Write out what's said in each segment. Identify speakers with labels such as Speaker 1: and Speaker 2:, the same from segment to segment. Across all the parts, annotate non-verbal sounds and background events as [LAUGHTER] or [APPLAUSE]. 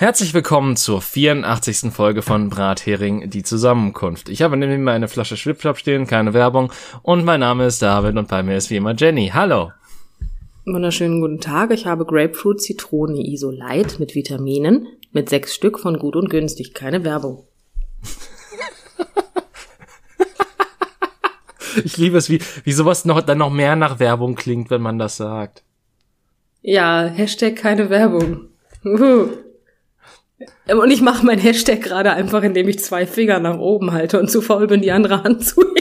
Speaker 1: Herzlich willkommen zur 84. Folge von Brathering, die Zusammenkunft. Ich habe neben mir eine Flasche Schwipflop stehen, keine Werbung. Und mein Name ist David und bei mir ist wie immer Jenny. Hallo.
Speaker 2: Wunderschönen guten Tag. Ich habe Grapefruit Zitrone Isolite mit Vitaminen mit sechs Stück von gut und günstig. Keine Werbung. [LAUGHS]
Speaker 1: ich liebe es, wie, wie sowas noch, dann noch mehr nach Werbung klingt, wenn man das sagt.
Speaker 2: Ja, Hashtag keine Werbung. Uhu. Und ich mache mein Hashtag gerade einfach, indem ich zwei Finger nach oben halte und zu faul bin, die andere Hand zu [LAUGHS] heben.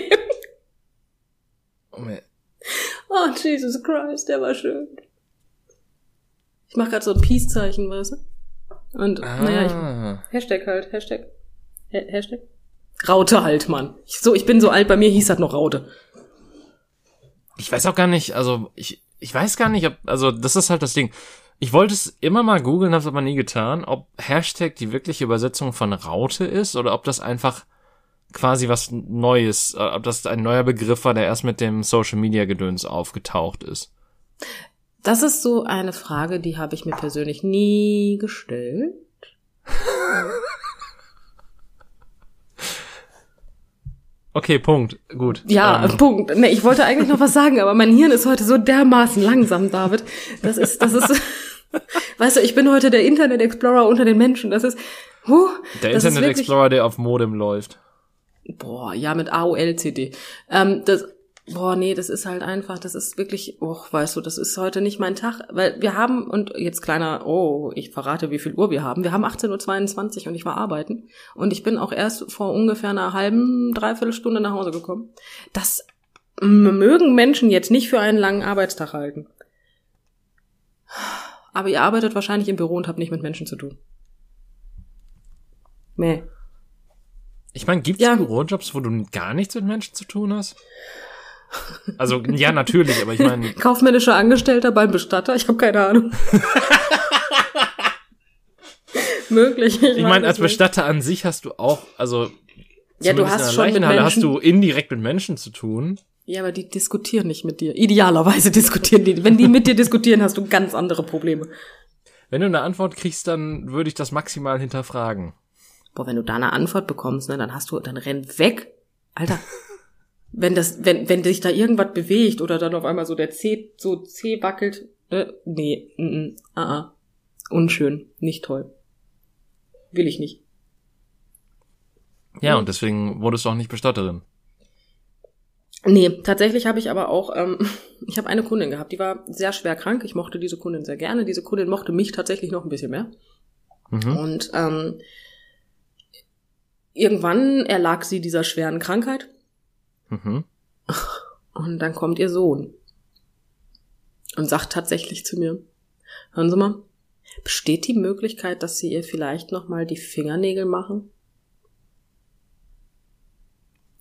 Speaker 2: Oh, Jesus Christ, der war schön. Ich mache gerade so ein Peace-Zeichen, weißt du? Und ah. naja, ich, Hashtag halt, Hashtag. Ha Hashtag? Raute halt, Mann. Ich, so, ich bin so alt, bei mir hieß das noch Raute.
Speaker 1: Ich weiß auch gar nicht, also ich, ich weiß gar nicht, ob, also das ist halt das Ding. Ich wollte es immer mal googeln, habe es aber nie getan, ob Hashtag die wirkliche Übersetzung von Raute ist oder ob das einfach quasi was Neues, äh, ob das ein neuer Begriff war, der erst mit dem Social Media Gedöns aufgetaucht ist.
Speaker 2: Das ist so eine Frage, die habe ich mir persönlich nie gestellt. [LAUGHS]
Speaker 1: Okay, Punkt. Gut.
Speaker 2: Ja, ähm. Punkt. Nee, ich wollte eigentlich noch was sagen, aber mein Hirn ist heute so dermaßen langsam, David. Das ist, das ist, [LAUGHS] weißt du, ich bin heute der Internet Explorer unter den Menschen. Das ist, huh,
Speaker 1: Der Internet Explorer, der auf Modem läuft.
Speaker 2: Boah, ja, mit AOL-CD. Ähm, das, boah, nee, das ist halt einfach, das ist wirklich, oh, weißt du, das ist heute nicht mein Tag, weil wir haben, und jetzt kleiner, oh, ich verrate, wie viel Uhr wir haben. Wir haben 18.22 Uhr und ich war arbeiten. Und ich bin auch erst vor ungefähr einer halben, dreiviertel Stunde nach Hause gekommen. Das mögen Menschen jetzt nicht für einen langen Arbeitstag halten. Aber ihr arbeitet wahrscheinlich im Büro und habt nicht mit Menschen zu tun. Nee.
Speaker 1: Ich meine, gibt es ja. Bürojobs, wo du gar nichts mit Menschen zu tun hast? Also, ja, natürlich, aber ich meine. [LAUGHS]
Speaker 2: Kaufmännischer Angestellter beim Bestatter? Ich habe keine Ahnung. [LAUGHS] Möglich.
Speaker 1: Ich, ich meine, als Bestatter an sich hast du auch, also.
Speaker 2: Ja, du hast schon mit Menschen.
Speaker 1: hast du indirekt mit Menschen zu tun.
Speaker 2: Ja, aber die diskutieren nicht mit dir. Idealerweise [LAUGHS] diskutieren die. Wenn die mit dir diskutieren, hast du ganz andere Probleme.
Speaker 1: Wenn du eine Antwort kriegst, dann würde ich das maximal hinterfragen.
Speaker 2: Boah, wenn du da eine Antwort bekommst, ne, dann hast du, dann renn weg. Alter, wenn das, wenn, wenn sich da irgendwas bewegt oder dann auf einmal so der C, so C wackelt, äh, nee, mm, mm, ah, ah. Unschön, nicht toll. Will ich nicht.
Speaker 1: Ja, und deswegen wurdest du auch nicht Bestatterin.
Speaker 2: Nee, tatsächlich habe ich aber auch, ähm, [LAUGHS] ich habe eine Kundin gehabt, die war sehr schwer krank. Ich mochte diese Kundin sehr gerne. Diese Kundin mochte mich tatsächlich noch ein bisschen mehr. Mhm. Und ähm, irgendwann erlag sie dieser schweren Krankheit. Mhm. Und dann kommt ihr Sohn und sagt tatsächlich zu mir, hören Sie mal, besteht die Möglichkeit, dass Sie ihr vielleicht noch mal die Fingernägel machen?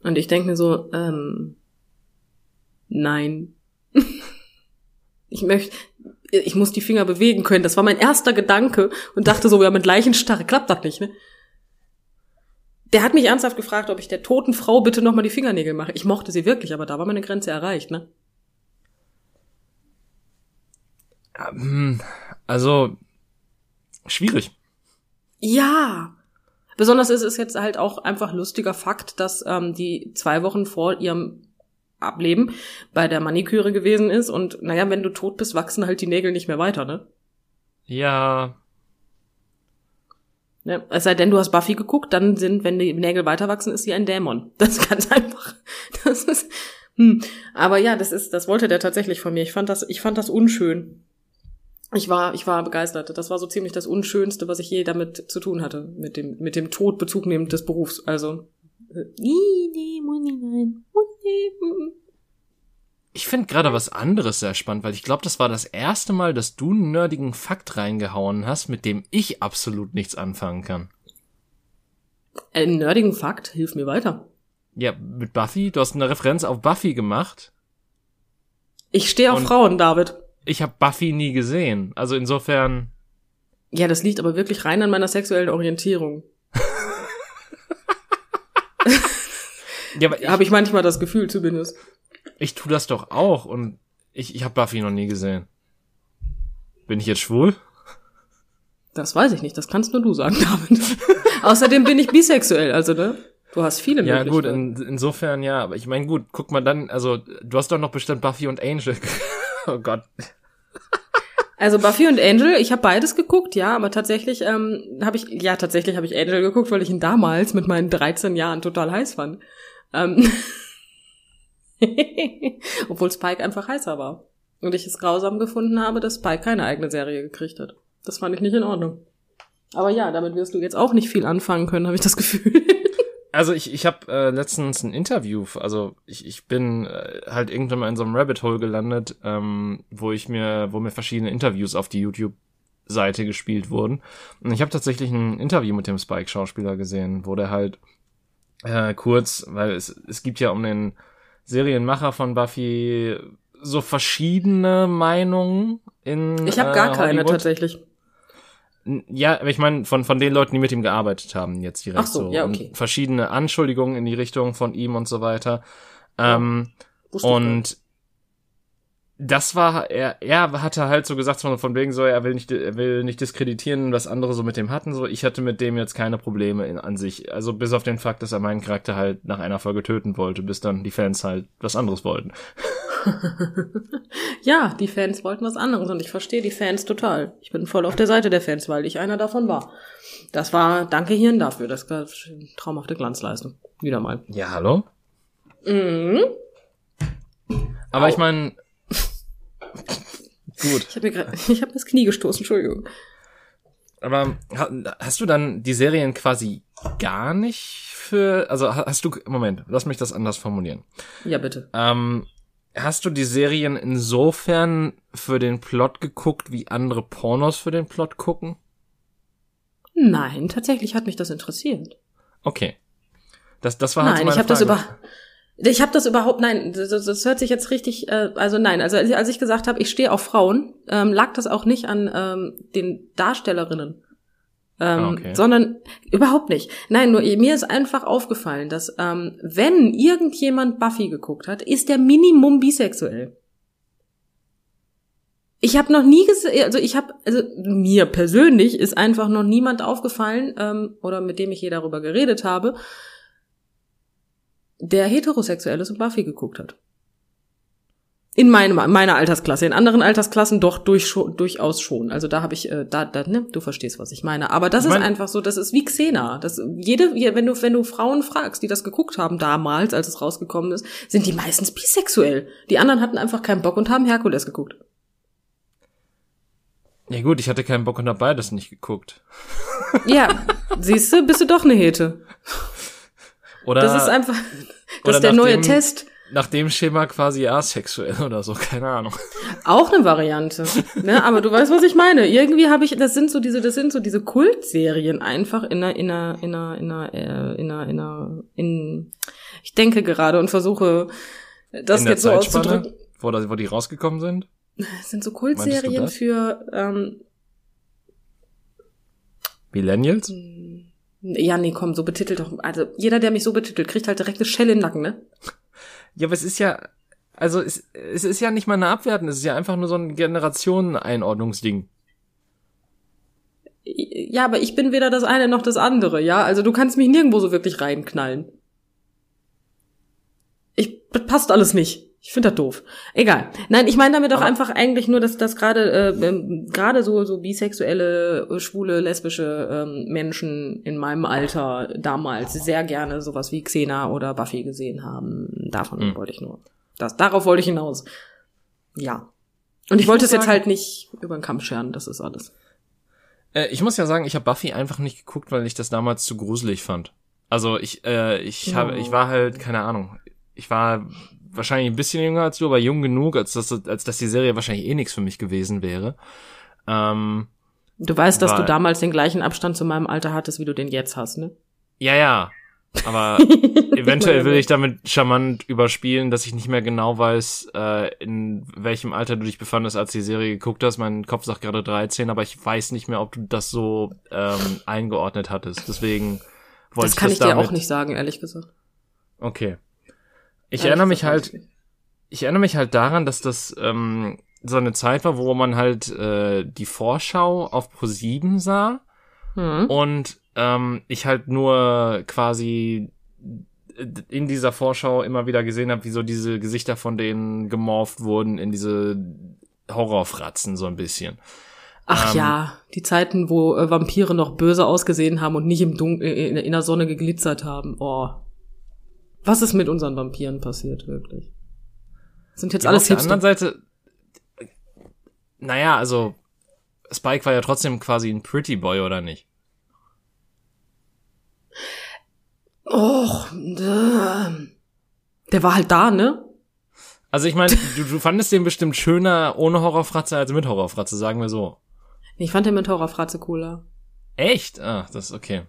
Speaker 2: Und ich denke mir so, ähm, nein. [LAUGHS] ich möchte, ich muss die Finger bewegen können. Das war mein erster Gedanke und dachte so, ja, mit Leichenstarre klappt das nicht, ne? Der hat mich ernsthaft gefragt, ob ich der toten Frau bitte nochmal die Fingernägel mache. Ich mochte sie wirklich, aber da war meine Grenze erreicht, ne?
Speaker 1: Ähm, also, schwierig.
Speaker 2: Ja. Besonders ist es jetzt halt auch einfach lustiger Fakt, dass ähm, die zwei Wochen vor ihrem Ableben bei der Maniküre gewesen ist und naja, wenn du tot bist, wachsen halt die Nägel nicht mehr weiter, ne?
Speaker 1: Ja,
Speaker 2: Ne? Es sei denn, du hast Buffy geguckt, dann sind, wenn die Nägel weiter wachsen, ist sie ein Dämon. [LAUGHS] Das ist ganz einfach. Das ist, hm. Aber ja, das ist, das wollte der tatsächlich von mir. Ich fand das, ich fand das unschön. Ich war, ich war begeistert. Das war so ziemlich das Unschönste, was ich je damit zu tun hatte, mit dem, mit dem Tod Bezug nehmend des Berufs. Also, äh, nee, nee, muss nicht. Muss
Speaker 1: nicht. Ich finde gerade was anderes sehr spannend, weil ich glaube, das war das erste Mal, dass du einen nerdigen Fakt reingehauen hast, mit dem ich absolut nichts anfangen kann.
Speaker 2: Einen nerdigen Fakt? Hilf mir weiter.
Speaker 1: Ja, mit Buffy? Du hast eine Referenz auf Buffy gemacht.
Speaker 2: Ich stehe auf Frauen, David.
Speaker 1: Ich habe Buffy nie gesehen. Also insofern.
Speaker 2: Ja, das liegt aber wirklich rein an meiner sexuellen Orientierung. Ja, habe ich manchmal das Gefühl zumindest.
Speaker 1: Ich tu das doch auch und ich, ich habe Buffy noch nie gesehen. Bin ich jetzt schwul?
Speaker 2: Das weiß ich nicht, das kannst nur du sagen, [LAUGHS] David. Außerdem bin ich bisexuell, also ne? Du hast viele
Speaker 1: Ja, gut,
Speaker 2: Möglichkeiten.
Speaker 1: in, insofern ja, aber ich meine, gut, guck mal dann, also du hast doch noch bestimmt Buffy und Angel. [LAUGHS] oh Gott.
Speaker 2: Also Buffy und Angel, ich habe beides geguckt, ja, aber tatsächlich ähm, habe ich, ja, tatsächlich habe ich Angel geguckt, weil ich ihn damals mit meinen 13 Jahren total heiß fand. Ähm [LAUGHS] Obwohl Spike einfach heißer war. Und ich es grausam gefunden habe, dass Spike keine eigene Serie gekriegt hat. Das fand ich nicht in Ordnung. Aber ja, damit wirst du jetzt auch nicht viel anfangen können, habe ich das Gefühl. [LAUGHS]
Speaker 1: Also ich, ich habe äh, letztens ein Interview, also ich, ich bin äh, halt irgendwann mal in so einem Rabbit Hole gelandet, ähm, wo ich mir, wo mir verschiedene Interviews auf die YouTube-Seite gespielt wurden. Und ich habe tatsächlich ein Interview mit dem Spike-Schauspieler gesehen, wo der halt äh, kurz, weil es, es gibt ja um den Serienmacher von Buffy so verschiedene Meinungen in
Speaker 2: Ich habe gar
Speaker 1: äh,
Speaker 2: keine tatsächlich.
Speaker 1: Ja, aber ich meine von von den Leuten, die mit ihm gearbeitet haben, jetzt direkt
Speaker 2: Ach so, ja, okay.
Speaker 1: Und verschiedene Anschuldigungen in die Richtung von ihm und so weiter. Ähm, und das war er er hatte halt so gesagt von, von wegen so er will nicht er will nicht diskreditieren was andere so mit dem hatten so ich hatte mit dem jetzt keine Probleme in, an sich also bis auf den Fakt dass er meinen Charakter halt nach einer Folge töten wollte bis dann die Fans halt was anderes wollten [LAUGHS]
Speaker 2: Ja, die Fans wollten was anderes und ich verstehe die Fans total. Ich bin voll auf der Seite der Fans, weil ich einer davon war. Das war, danke Hirn dafür, das war traumhafte Glanzleistung. Wieder mal.
Speaker 1: ja hallo
Speaker 2: Mhm.
Speaker 1: aber
Speaker 2: Au.
Speaker 1: ich meine gut
Speaker 2: Ich habe mir [LAUGHS] ich habe das Knie gestoßen, Entschuldigung.
Speaker 1: Aber ha- hast du dann die Serien quasi gar nicht für, also ha- hast du, Moment, lass mich das anders formulieren.
Speaker 2: Ja, bitte.
Speaker 1: Ähm, hast du die Serien insofern für den Plot geguckt, wie andere Pornos für den Plot gucken?
Speaker 2: Nein, tatsächlich hat mich das interessiert.
Speaker 1: Okay. Das, das war halt so
Speaker 2: Nein,
Speaker 1: meine
Speaker 2: ich habe das über ich habe das überhaupt nein, das, das hört sich jetzt richtig äh, also nein, also als ich- gesagt habe, ich stehe auf Frauen, ähm, lag das auch nicht an ähm, den Darstellerinnen. Ähm,
Speaker 1: Ah, okay.
Speaker 2: sondern überhaupt nicht. Nein, nur mir ist einfach aufgefallen, dass ähm, wenn irgendjemand Buffy geguckt hat, ist der Minimum bisexuell. Ich habe noch nie gesehen, also ich habe, also mir persönlich ist einfach noch niemand aufgefallen ähm, oder mit dem ich je darüber geredet habe, der heterosexuell ist und Buffy geguckt hat. In meinem, meiner Altersklasse. In anderen Altersklassen doch durch, durchaus schon. Also da habe ich, äh, da, da, ne, du verstehst, was ich meine. Aber das
Speaker 1: Ich
Speaker 2: ist einfach so, das ist wie Xena. Das, jede, je- wenn du, wenn du Frauen fragst, die das geguckt haben damals, als es rausgekommen ist, sind die meistens bisexuell. Die anderen hatten einfach keinen Bock und haben Herkules geguckt.
Speaker 1: Ja gut, ich hatte keinen Bock und hab beides nicht geguckt.
Speaker 2: Ja, [LAUGHS] siehst du, bist du doch eine Hete.
Speaker 1: Oder
Speaker 2: Das ist einfach, [LAUGHS] das ist der neue
Speaker 1: nachdem-
Speaker 2: Test.
Speaker 1: nach dem Schema quasi asexuell oder so, keine Ahnung.
Speaker 2: Auch eine Variante. Ne? Aber du weißt, was ich meine. Irgendwie habe ich, das sind so diese, das sind so diese Kultserien einfach in einer, in einer, in einer, in einer, äh, in einer, in einer, in, ich denke gerade und versuche, das
Speaker 1: In
Speaker 2: jetzt so auszudrücken.
Speaker 1: wo, wo die rausgekommen sind.
Speaker 2: Das sind so Kultserien für, ähm,
Speaker 1: Millennials?
Speaker 2: Ja, nee, komm, so betitelt doch. Also jeder, der mich so betitelt, kriegt halt direkt eine Schelle in den Nacken, ne?
Speaker 1: Ja, aber es ist ja, also es, es ist ja nicht mal eine Abwerten, es ist ja einfach nur so ein Generationeneinordnungsding.
Speaker 2: Ja, aber ich bin weder das eine noch das andere, ja? Also du kannst mich nirgendwo so wirklich reinknallen. Ich, das passt alles nicht. Ich finde das doof. Egal. Nein, ich meine damit auch einfach eigentlich nur, dass das gerade äh, ähm, gerade so so bisexuelle, äh, schwule, lesbische ähm, Menschen in meinem Alter damals sehr gerne sowas wie Xena oder Buffy gesehen haben. Davon
Speaker 1: Hm.
Speaker 2: wollte ich nur. Das, darauf wollte ich hinaus. Ja. Und ich,
Speaker 1: Ich
Speaker 2: wollte es jetzt
Speaker 1: sagen-
Speaker 2: halt nicht über den Kamm scheren, das ist alles.
Speaker 1: Äh, ich muss ja sagen, ich habe Buffy einfach nicht geguckt, weil ich das damals zu gruselig fand. Also ich, äh, ich habe,
Speaker 2: Oh.
Speaker 1: ich war halt, keine Ahnung, ich war wahrscheinlich ein bisschen jünger als du, aber jung genug, als dass, als dass die Serie wahrscheinlich eh nichts für mich gewesen wäre. Ähm,
Speaker 2: Du weißt, dass
Speaker 1: Weil-
Speaker 2: du damals den gleichen Abstand zu meinem Alter hattest, wie du den jetzt hast, ne?
Speaker 1: ja, ja. Aber [LAUGHS] eventuell will ich damit charmant überspielen, dass ich nicht mehr genau weiß, äh, in welchem Alter du dich befandest, als die Serie geguckt hast. Mein Kopf sagt gerade 13, aber ich weiß nicht mehr, ob du das so ähm, eingeordnet hattest. Deswegen wollte
Speaker 2: Das
Speaker 1: ich
Speaker 2: kann
Speaker 1: das
Speaker 2: ich dir
Speaker 1: damit.
Speaker 2: auch nicht sagen, ehrlich gesagt.
Speaker 1: Okay. Ich
Speaker 2: Ehrlich
Speaker 1: erinnere mich halt,
Speaker 2: nicht.
Speaker 1: ich erinnere mich halt daran, dass das, ähm, so eine Zeit war, wo man halt äh, die Vorschau auf Pro7 sah
Speaker 2: Hm.
Speaker 1: und ähm, ich halt nur quasi in dieser Vorschau immer wieder gesehen habe, wie so diese Gesichter von denen gemorpht wurden in diese Horrorfratzen so ein bisschen.
Speaker 2: Ach
Speaker 1: Ähm,
Speaker 2: ja, die Zeiten, wo äh, Vampire noch böse ausgesehen haben und nicht im Dunkel in, in der Sonne geglitzert haben. Oh. Was ist mit unseren Vampiren passiert, wirklich? Sind jetzt
Speaker 1: Ja,
Speaker 2: alles
Speaker 1: auf der anderen Seite, naja, also Spike war ja trotzdem quasi ein Pretty Boy, oder nicht?
Speaker 2: Och, der war halt da, ne?
Speaker 1: Also ich meine, du, du fandest den bestimmt schöner ohne Horrorfratze als mit Horrorfratze, sagen wir so.
Speaker 2: Ich fand den mit Horrorfratze cooler.
Speaker 1: Echt? Ah, das ist okay.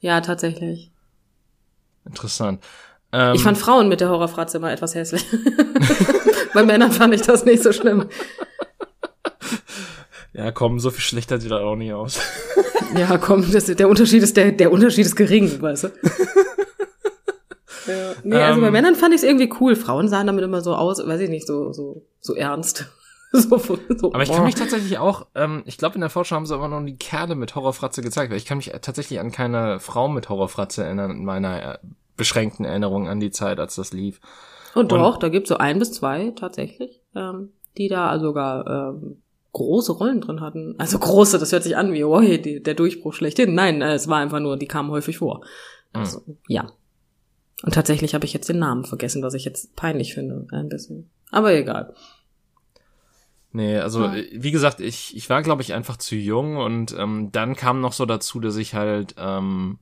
Speaker 2: Ja, tatsächlich.
Speaker 1: Interessant. Ähm,
Speaker 2: Ich fand Frauen mit der Horrorfratze immer etwas hässlich. [LAUGHS] Bei Männern fand ich das nicht so schlimm.
Speaker 1: ja, komm, so viel schlechter sieht das auch nicht aus. [LAUGHS]
Speaker 2: Ja, komm, das, der Unterschied ist der, der Unterschied ist gering, weißt du? ja. Nee, also bei
Speaker 1: Ähm.
Speaker 2: Männern fand ich es irgendwie cool. Frauen sahen damit immer so aus, weiß ich nicht, so so so ernst. [LAUGHS] so, so,
Speaker 1: Aber ich kann
Speaker 2: oh.
Speaker 1: mich tatsächlich auch, ähm, ich glaube in der Vorschau haben sie aber noch die Kerle mit Horrorfratze gezeigt, weil ich kann mich tatsächlich an keine Frau mit Horrorfratze erinnern, in meiner äh, beschränkten Erinnerung an die Zeit, als das lief.
Speaker 2: Und
Speaker 1: und-
Speaker 2: doch, da gibt's so ein bis zwei tatsächlich, ähm, die da sogar ähm, große Rollen drin hatten. Also große, das hört sich an wie, oh, die, der Durchbruch schlechthin. Nein, äh, es war einfach nur, die kamen häufig vor. Also, ja. Und tatsächlich habe ich jetzt den Namen vergessen, was ich jetzt peinlich finde, ein bisschen. Aber egal.
Speaker 1: Nee, also
Speaker 2: Ja.
Speaker 1: äh, wie gesagt, ich, ich war, glaube ich, einfach zu jung und ähm, dann kam noch so dazu, dass ich halt ähm,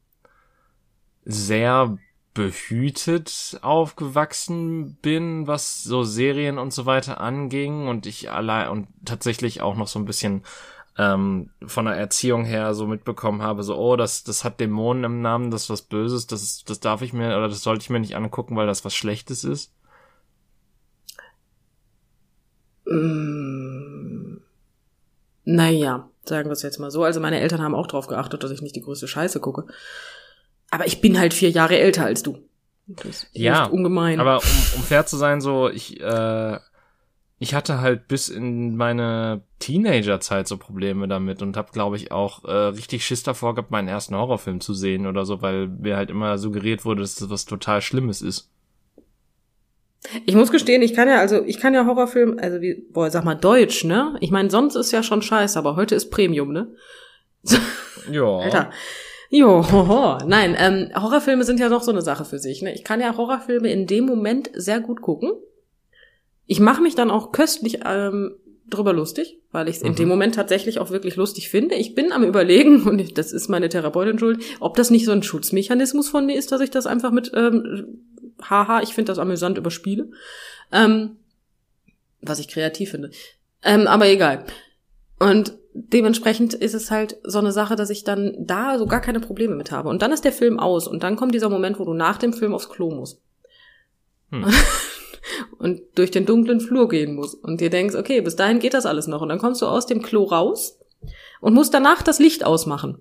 Speaker 1: sehr behütet aufgewachsen bin, was so Serien und so weiter anging und ich allein und tatsächlich auch noch so ein bisschen ähm, von der Erziehung her so mitbekommen habe, so, oh, das, das hat Dämonen im Namen, das ist was Böses, das, das darf ich mir, oder das sollte ich mir nicht angucken, weil das was Schlechtes ist.
Speaker 2: Mm, naja, sagen wir es jetzt mal so. Also meine Eltern haben auch drauf geachtet, dass ich nicht die größte Scheiße gucke. Aber ich bin halt vier Jahre älter als du. Das
Speaker 1: Ja,
Speaker 2: ungemein.
Speaker 1: Aber um, um fair zu sein, so, ich, äh, ich hatte halt bis in meine Teenagerzeit so Probleme damit und habe, glaube ich, auch äh, richtig Schiss davor gehabt, meinen ersten Horrorfilm zu sehen oder so, weil mir halt immer suggeriert wurde, dass das was total Schlimmes ist.
Speaker 2: Ich muss gestehen, ich kann ja, also ich kann ja Horrorfilm, also wie, boah, sag mal Deutsch, ne? Ich meine, sonst ist ja schon scheiße, aber heute ist Premium, ne? [LAUGHS]
Speaker 1: Ja.
Speaker 2: Alter. Jo, hoho. Nein, ähm, Horrorfilme sind ja noch so eine Sache für sich. Ne? Ich kann ja Horrorfilme in dem Moment sehr gut gucken. Ich mache mich dann auch köstlich ähm, drüber lustig, weil ich es in
Speaker 1: Mhm.
Speaker 2: dem Moment tatsächlich auch wirklich lustig finde. Ich bin am überlegen, [LAUGHS] und ich, das ist meine Therapeutin schuld, ob das nicht so ein Schutzmechanismus von mir ist, dass ich das einfach mit, ähm, haha, ich finde das amüsant überspiele. Ähm, was ich kreativ finde. Ähm, aber egal. Und dementsprechend ist es halt so eine Sache, dass ich dann da so gar keine Probleme mit habe. Und dann ist der Film aus und dann kommt dieser Moment, wo du nach dem Film aufs Klo musst.
Speaker 1: Hm. [LAUGHS]
Speaker 2: Und durch den dunklen Flur gehen musst. Und dir denkst, okay, bis dahin geht das alles noch. Und dann kommst du aus dem Klo raus und musst danach das Licht ausmachen.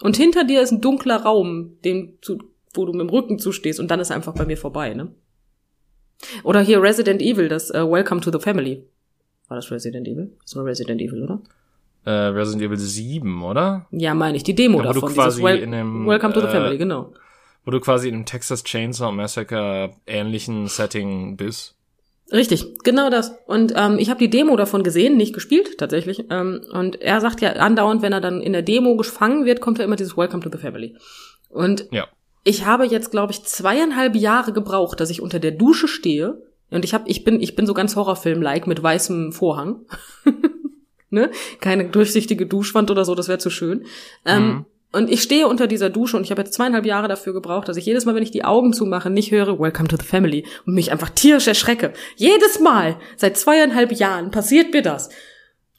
Speaker 2: Und hinter dir ist ein dunkler Raum, dem zu, wo du mit dem Rücken zustehst und dann ist einfach bei mir vorbei, ne? Oder hier Resident Evil, das äh, Welcome to the Family. War das Resident Evil? Das war Resident Evil, oder?
Speaker 1: Äh, Resident Evil 7, oder?
Speaker 2: Ja, meine ich, die Demo
Speaker 1: Ja, wo du
Speaker 2: davon.
Speaker 1: quasi
Speaker 2: dieses Wel
Speaker 1: in dem,
Speaker 2: Welcome to the
Speaker 1: äh,
Speaker 2: Family, genau.
Speaker 1: Wo du quasi in einem Texas Chainsaw Massacre ähnlichen Setting bist.
Speaker 2: Richtig, genau das. Und ähm, ich habe die Demo davon gesehen, nicht gespielt tatsächlich. Ähm, und er sagt ja andauernd, wenn er dann in der Demo gefangen wird, kommt ja immer dieses Welcome to the Family. Und
Speaker 1: Ja.
Speaker 2: ich habe jetzt, glaube ich, zweieinhalb Jahre gebraucht, dass ich unter der Dusche stehe. Und ich hab, ich bin, ich bin so ganz Horrorfilm-like mit weißem Vorhang. [LAUGHS] ne? Keine durchsichtige Duschwand oder so, das wäre zu schön. Ähm,
Speaker 1: Mhm.
Speaker 2: Und ich stehe unter dieser Dusche und ich habe jetzt zweieinhalb Jahre dafür gebraucht, dass ich jedes Mal, wenn ich die Augen zumache, nicht höre Welcome to the Family und mich einfach tierisch erschrecke. Jedes Mal, seit zweieinhalb Jahren, passiert mir das.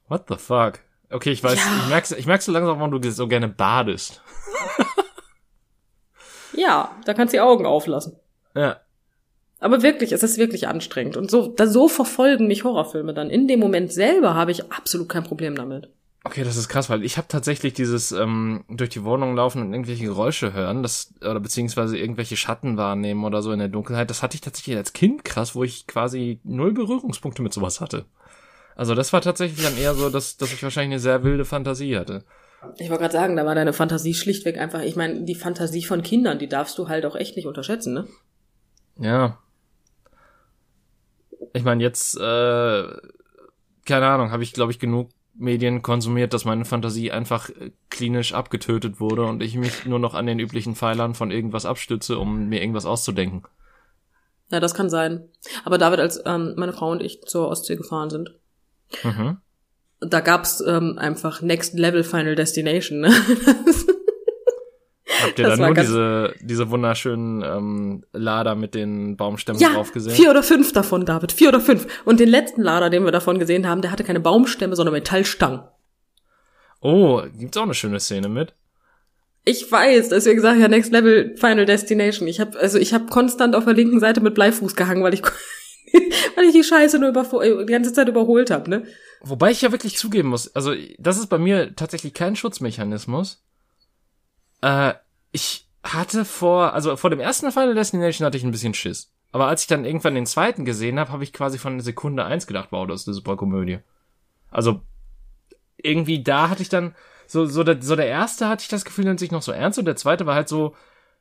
Speaker 1: What the fuck? Okay, ich weiß,
Speaker 2: Ja.
Speaker 1: ich merk's, ich merk's so langsam, warum du so gerne badest.
Speaker 2: Ja, da kannst du die Augen auflassen.
Speaker 1: Ja.
Speaker 2: Aber wirklich, es ist wirklich anstrengend. Und so, da, so verfolgen mich Horrorfilme dann. In dem Moment selber habe ich absolut kein Problem damit.
Speaker 1: Okay, das ist krass, weil ich habe tatsächlich dieses ähm, durch die Wohnung laufen und irgendwelche Geräusche hören, das oder beziehungsweise irgendwelche Schatten wahrnehmen oder so in der Dunkelheit. Das hatte ich tatsächlich als Kind krass, wo ich quasi null Berührungspunkte mit sowas hatte. Also das war tatsächlich dann eher so, dass, dass ich wahrscheinlich eine sehr wilde Fantasie hatte.
Speaker 2: Ich wollte gerade sagen, da war deine Fantasie schlichtweg einfach, ich meine, die Fantasie von Kindern, die darfst du halt auch echt nicht unterschätzen, ne?
Speaker 1: Ja. Ich meine, jetzt, äh, keine Ahnung, habe ich, glaube ich, genug Medien konsumiert, dass meine Fantasie einfach äh, klinisch abgetötet wurde und ich mich nur noch an den üblichen Pfeilern von irgendwas abstütze, um mir irgendwas auszudenken.
Speaker 2: Ja, das kann sein. Aber David, als ähm, meine Frau und ich zur Ostsee gefahren sind,
Speaker 1: Mhm.
Speaker 2: da gab's ähm, einfach Next Level Final Destination. Ne? [LAUGHS]
Speaker 1: Habt ihr
Speaker 2: Das
Speaker 1: dann
Speaker 2: war
Speaker 1: nur diese, diese wunderschönen ähm, Lader mit den Baumstämmen
Speaker 2: ja,
Speaker 1: drauf gesehen?
Speaker 2: vier oder fünf davon, David, vier oder fünf. Und den letzten Lader, den wir davon gesehen haben, der hatte keine Baumstämme, sondern Metallstangen.
Speaker 1: Oh, gibt's auch eine schöne Szene mit?
Speaker 2: Ich weiß, deswegen sage ich ja Next Level Final Destination. Ich habe also ich habe konstant auf der linken Seite mit Bleifuß gehangen, weil ich [LAUGHS] weil ich die Scheiße nur über, die ganze Zeit überholt habe, ne?
Speaker 1: Wobei ich ja wirklich zugeben muss, also das ist bei mir tatsächlich kein Schutzmechanismus. Äh, ich hatte vor, also vor dem ersten Final Destination hatte ich ein bisschen Schiss. Aber als ich dann irgendwann den zweiten gesehen habe, habe ich quasi von Sekunde eins gedacht, wow, das ist eine super Komödie. Also irgendwie da hatte ich dann so so der, so der erste hatte ich das Gefühl, nimmt sich noch so ernst und der zweite war halt so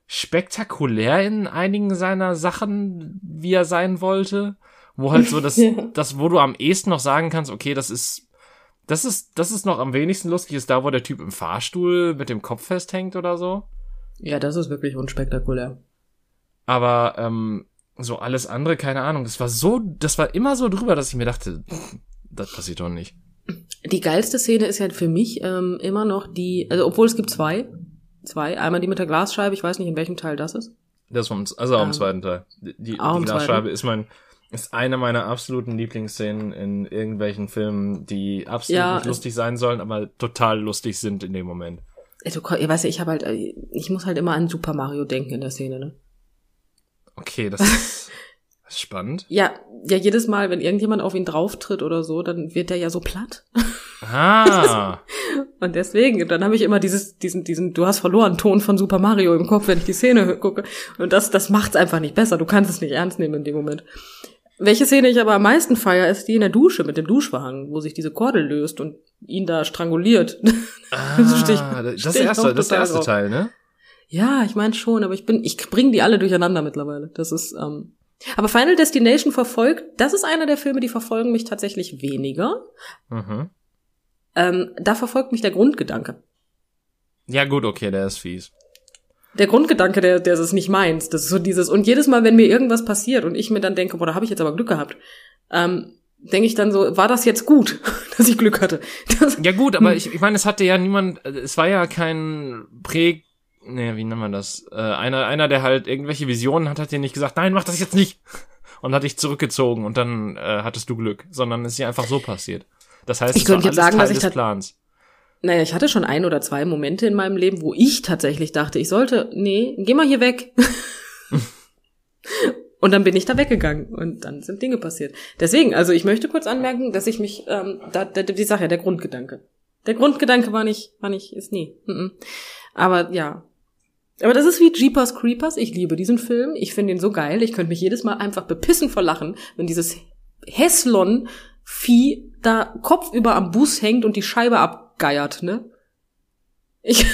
Speaker 1: spektakulär in einigen seiner Sachen, wie er sein wollte, wo halt so das [LAUGHS]
Speaker 2: Ja.
Speaker 1: das wo du am ehesten noch sagen kannst, okay, das ist das ist das ist noch am wenigsten lustig ist da, wo der Typ im Fahrstuhl mit dem Kopf festhängt oder so.
Speaker 2: Ja, das ist wirklich unspektakulär.
Speaker 1: Aber ähm, so alles andere, keine Ahnung. Das war so, das war immer so drüber, dass ich mir dachte, das passiert doch nicht.
Speaker 2: Die geilste Szene ist ja für mich ähm, immer noch die, also obwohl es gibt zwei, zwei, einmal die mit der Glasscheibe, ich weiß nicht in welchem Teil das ist.
Speaker 1: Das vom, also auch im
Speaker 2: Ähm,
Speaker 1: zweiten Teil. Die, die, die Glasscheibe
Speaker 2: zweiten.
Speaker 1: ist mein, ist eine meiner absoluten Lieblingsszenen in irgendwelchen Filmen, die absolut
Speaker 2: Ja,
Speaker 1: nicht lustig sein sollen, aber total lustig sind in dem Moment.
Speaker 2: Du, kon- ihr weißt ja, ich habe halt, äh, ich muss halt immer an Super Mario denken in der Szene, ne?
Speaker 1: Okay, [LAUGHS] das ist, spannend.
Speaker 2: Ja, ja, jedes Mal, wenn irgendjemand auf ihn drauftritt oder so, dann wird der ja so platt.
Speaker 1: Ah, [LAUGHS]
Speaker 2: Und deswegen, dann habe ich immer dieses, diesen, diesen, du hast verloren Ton von Super Mario im Kopf, wenn ich die Szene gucke. Und das, das macht's einfach nicht besser. Du kannst es nicht ernst nehmen in dem Moment. Welche Szene ich aber am meisten feier, ist die in der Dusche mit dem Duschvorhang, wo sich diese Kordel löst und ihn da stranguliert. [LAUGHS]
Speaker 1: ah das,
Speaker 2: steh
Speaker 1: ist
Speaker 2: ich
Speaker 1: der erste,
Speaker 2: auch
Speaker 1: das ist der erste
Speaker 2: drauf.
Speaker 1: Teil, ne?
Speaker 2: ja, ich meine schon, aber ich bin, ich bring die alle durcheinander mittlerweile. Das ist, ähm, aber Final Destination verfolgt, das ist einer der Filme, die verfolgen mich tatsächlich weniger.
Speaker 1: Mhm.
Speaker 2: Ähm, da verfolgt mich der Grundgedanke.
Speaker 1: Ja gut, okay, der ist fies.
Speaker 2: Der Grundgedanke, der, der ist nicht meins. Das ist so dieses, und jedes Mal, wenn mir irgendwas passiert und ich mir dann denke, boah, da habe ich jetzt aber Glück gehabt, ähm, denke ich dann so, war das jetzt gut, [LAUGHS] dass ich Glück hatte? Das,
Speaker 1: Ja gut, aber ich, ich meine, es hatte ja niemand, es war ja kein Prä, nee, wie nennt man das? Äh, einer, einer, der halt irgendwelche Visionen hat, hat dir nicht gesagt, nein, mach das jetzt nicht. [LAUGHS] Und hat dich zurückgezogen und dann äh, hattest du Glück, sondern es ist ja einfach so passiert. Das heißt,
Speaker 2: Ich könnte jetzt sagen,
Speaker 1: Teil
Speaker 2: dass ich
Speaker 1: des Plans.
Speaker 2: Naja, ich hatte schon ein oder zwei Momente in meinem Leben, wo ich tatsächlich dachte, ich sollte, nee, geh mal hier weg. [LAUGHS] und dann bin ich da weggegangen und dann sind Dinge passiert. Deswegen, also ich möchte kurz anmerken, dass ich mich, ähm, da, da, die Sache, der Grundgedanke. Der Grundgedanke war nicht, war nicht, ist nie. Aber ja. Aber das ist wie Jeepers Creepers. Ich liebe diesen Film. Ich finde ihn so geil. Ich könnte mich jedes Mal einfach bepissen vor Lachen, wenn dieses Heslon-Vieh da kopfüber am Bus hängt und die Scheibe abgeiert, ne? Ich,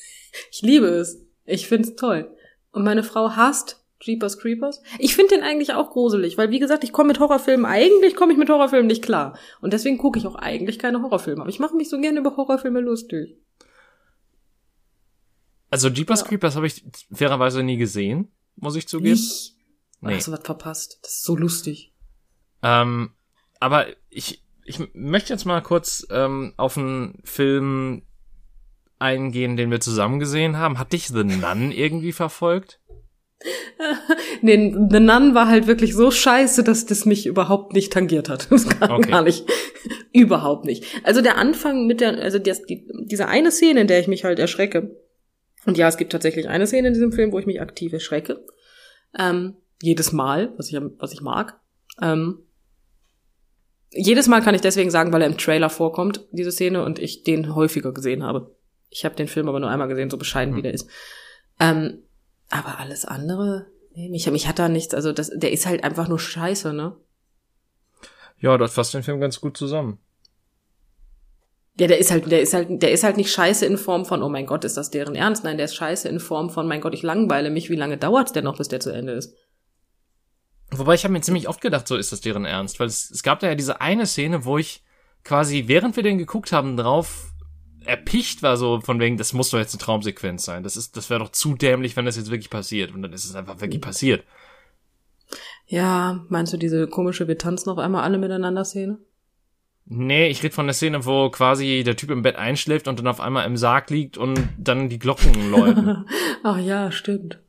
Speaker 2: [LAUGHS] ich liebe es. Ich find's toll. Und meine Frau hasst Jeepers Creepers. Ich finde den eigentlich auch gruselig, weil wie gesagt, ich komme mit Horrorfilmen, eigentlich komme ich mit Horrorfilmen nicht klar. Und deswegen gucke ich auch eigentlich keine Horrorfilme. Aber ich mache mich so gerne über Horrorfilme lustig.
Speaker 1: Also Jeepers
Speaker 2: Ja.
Speaker 1: Creepers habe ich fairerweise nie gesehen, muss ich zugeben.
Speaker 2: Nicht.
Speaker 1: Nee.
Speaker 2: Hast du was verpasst? Das ist so lustig.
Speaker 1: Ähm, aber ich, ich möchte jetzt mal kurz ähm, auf einen Film eingehen, den wir zusammen gesehen haben. Hat dich The Nun [LAUGHS] irgendwie verfolgt? [LAUGHS]
Speaker 2: Nee, The Nun war halt wirklich so scheiße, dass das mich überhaupt nicht tangiert hat. [LAUGHS] Das kann
Speaker 1: Okay.
Speaker 2: gar nicht. überhaupt nicht. Also der Anfang mit der, also das, die, diese eine Szene, in der ich mich halt erschrecke. Und ja, es gibt tatsächlich eine Szene in diesem Film, wo ich mich aktiv erschrecke. Ähm, jedes Mal, was ich, was ich mag. Ähm, jedes Mal kann ich deswegen sagen, weil er im Trailer vorkommt, diese Szene, und ich den häufiger gesehen habe. Ich habe den Film aber nur einmal gesehen, so bescheiden
Speaker 1: Hm.
Speaker 2: wie der ist. Ähm, aber alles andere, nee, mich, mich hat da nichts, also das, der ist halt einfach nur scheiße, ne?
Speaker 1: Ja, das fasst den Film ganz gut zusammen.
Speaker 2: Ja, der ist halt, der ist halt, der ist halt nicht scheiße in Form von, oh mein Gott, ist das deren Ernst? Nein, der ist scheiße in Form von, mein Gott, ich langweile mich, wie lange dauert's denn noch, bis der zu Ende ist?
Speaker 1: Wobei ich habe mir ziemlich oft gedacht, so ist das deren Ernst, weil es, es gab da ja diese eine Szene, wo ich quasi, während wir den geguckt haben, drauf erpicht war, so von wegen, das muss doch jetzt eine Traumsequenz sein. Das ist, das wäre doch zu dämlich, wenn das jetzt wirklich passiert. Und dann ist es einfach wirklich passiert.
Speaker 2: Ja, meinst du diese komische, wir tanzen auf einmal alle miteinander Szene?
Speaker 1: Nee, ich rede von der Szene, wo quasi der Typ im Bett einschläft und dann auf einmal im Sarg liegt und dann die Glocken läuten. [LAUGHS]
Speaker 2: Ach ja, stimmt.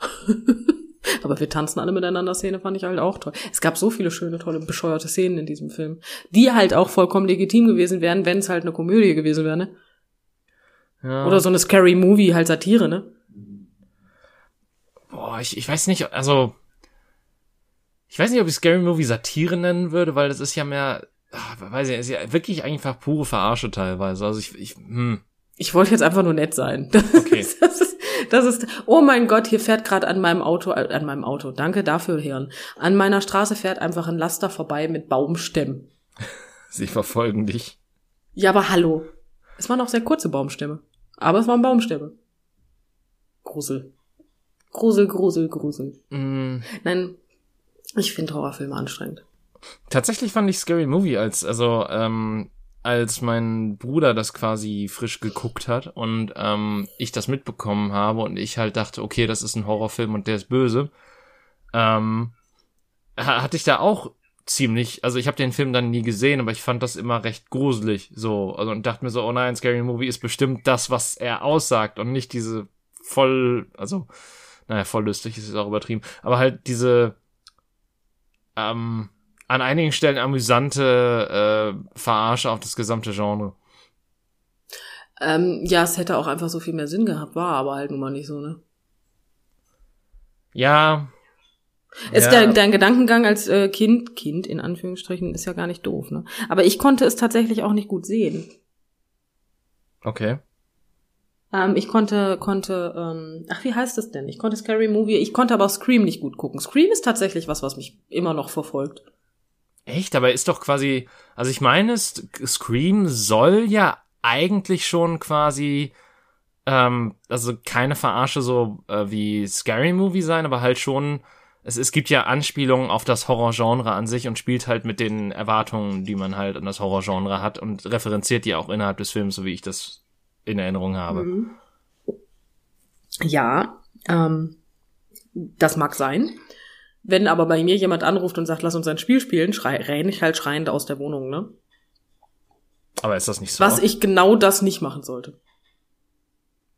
Speaker 2: [LAUGHS] Aber wir tanzen alle miteinander Szene fand ich halt auch toll. Es gab so viele schöne, tolle, bescheuerte Szenen in diesem Film, die halt auch vollkommen legitim gewesen wären, wenn es halt eine Komödie gewesen wäre, ne?
Speaker 1: Ja.
Speaker 2: Oder so eine Scary Movie, halt Satire, ne?
Speaker 1: Boah, ich, ich weiß nicht, also ich weiß nicht, ob ich Scary Movie Satire nennen würde, weil das ist ja mehr, ach, weiß ich, ist ja wirklich einfach pure Verarsche teilweise. Also ich, ich hm.
Speaker 2: Ich wollte jetzt einfach nur nett sein. [LAUGHS]
Speaker 1: Okay.
Speaker 2: Das ist, das ist, oh mein Gott, hier fährt gerade an meinem Auto, äh, an meinem Auto, danke dafür, Hirn. An meiner Straße fährt einfach ein Laster vorbei mit Baumstämmen. [LAUGHS]
Speaker 1: Sie verfolgen dich.
Speaker 2: Ja, aber hallo. Es waren auch sehr kurze Baumstämme. Aber es waren Baumstämme. Grusel. Grusel, Grusel, Grusel.
Speaker 1: Mm,
Speaker 2: Nein, ich finde Horrorfilme anstrengend.
Speaker 1: tatsächlich fand ich Scary Movie als, also, ähm, als mein Bruder das quasi frisch geguckt hat und ähm, ich das mitbekommen habe und ich halt dachte, okay, das ist ein Horrorfilm und der ist böse, ähm, ha- hatte ich da auch ziemlich, also ich habe den Film dann nie gesehen, aber ich fand das immer recht gruselig, so, also und dachte mir so, oh nein, Scary Movie ist bestimmt das, was er aussagt und nicht diese voll, also, naja, voll lustig ist jetzt auch übertrieben, aber halt diese, ähm, an einigen Stellen amüsante äh, Verarsche auf das gesamte Genre.
Speaker 2: Ähm, ja, es hätte auch einfach so viel mehr Sinn gehabt, war aber halt nun mal nicht so, ne?
Speaker 1: Ja.
Speaker 2: Ist
Speaker 1: ja,
Speaker 2: dein, dein Gedankengang als äh, Kind, Kind in Anführungsstrichen, ist ja gar nicht doof, ne? Aber ich konnte es tatsächlich auch nicht gut sehen.
Speaker 1: Okay.
Speaker 2: Ähm, ich konnte, konnte, ähm, ach, wie heißt das denn? Ich konnte Scary Movie, ich konnte aber auch Scream nicht gut gucken. Scream ist tatsächlich was, was mich immer noch verfolgt.
Speaker 1: Echt? Aber ist doch quasi, also ich meine, Scream soll ja eigentlich schon quasi, ähm, also keine Verarsche so äh, wie Scary Movie sein, aber halt schon, es, es gibt ja Anspielungen auf das Horrorgenre an sich und spielt halt mit den Erwartungen, die man halt an das Horrorgenre hat und referenziert die auch innerhalb des Films, so wie ich das in Erinnerung habe.
Speaker 2: Mhm. Ja, ähm, das mag sein. Wenn aber bei mir jemand anruft und sagt, lass uns ein Spiel spielen, schrei, renn ich halt schreiend aus der Wohnung, ne?
Speaker 1: Aber ist das nicht so?
Speaker 2: Was ich genau das nicht machen sollte.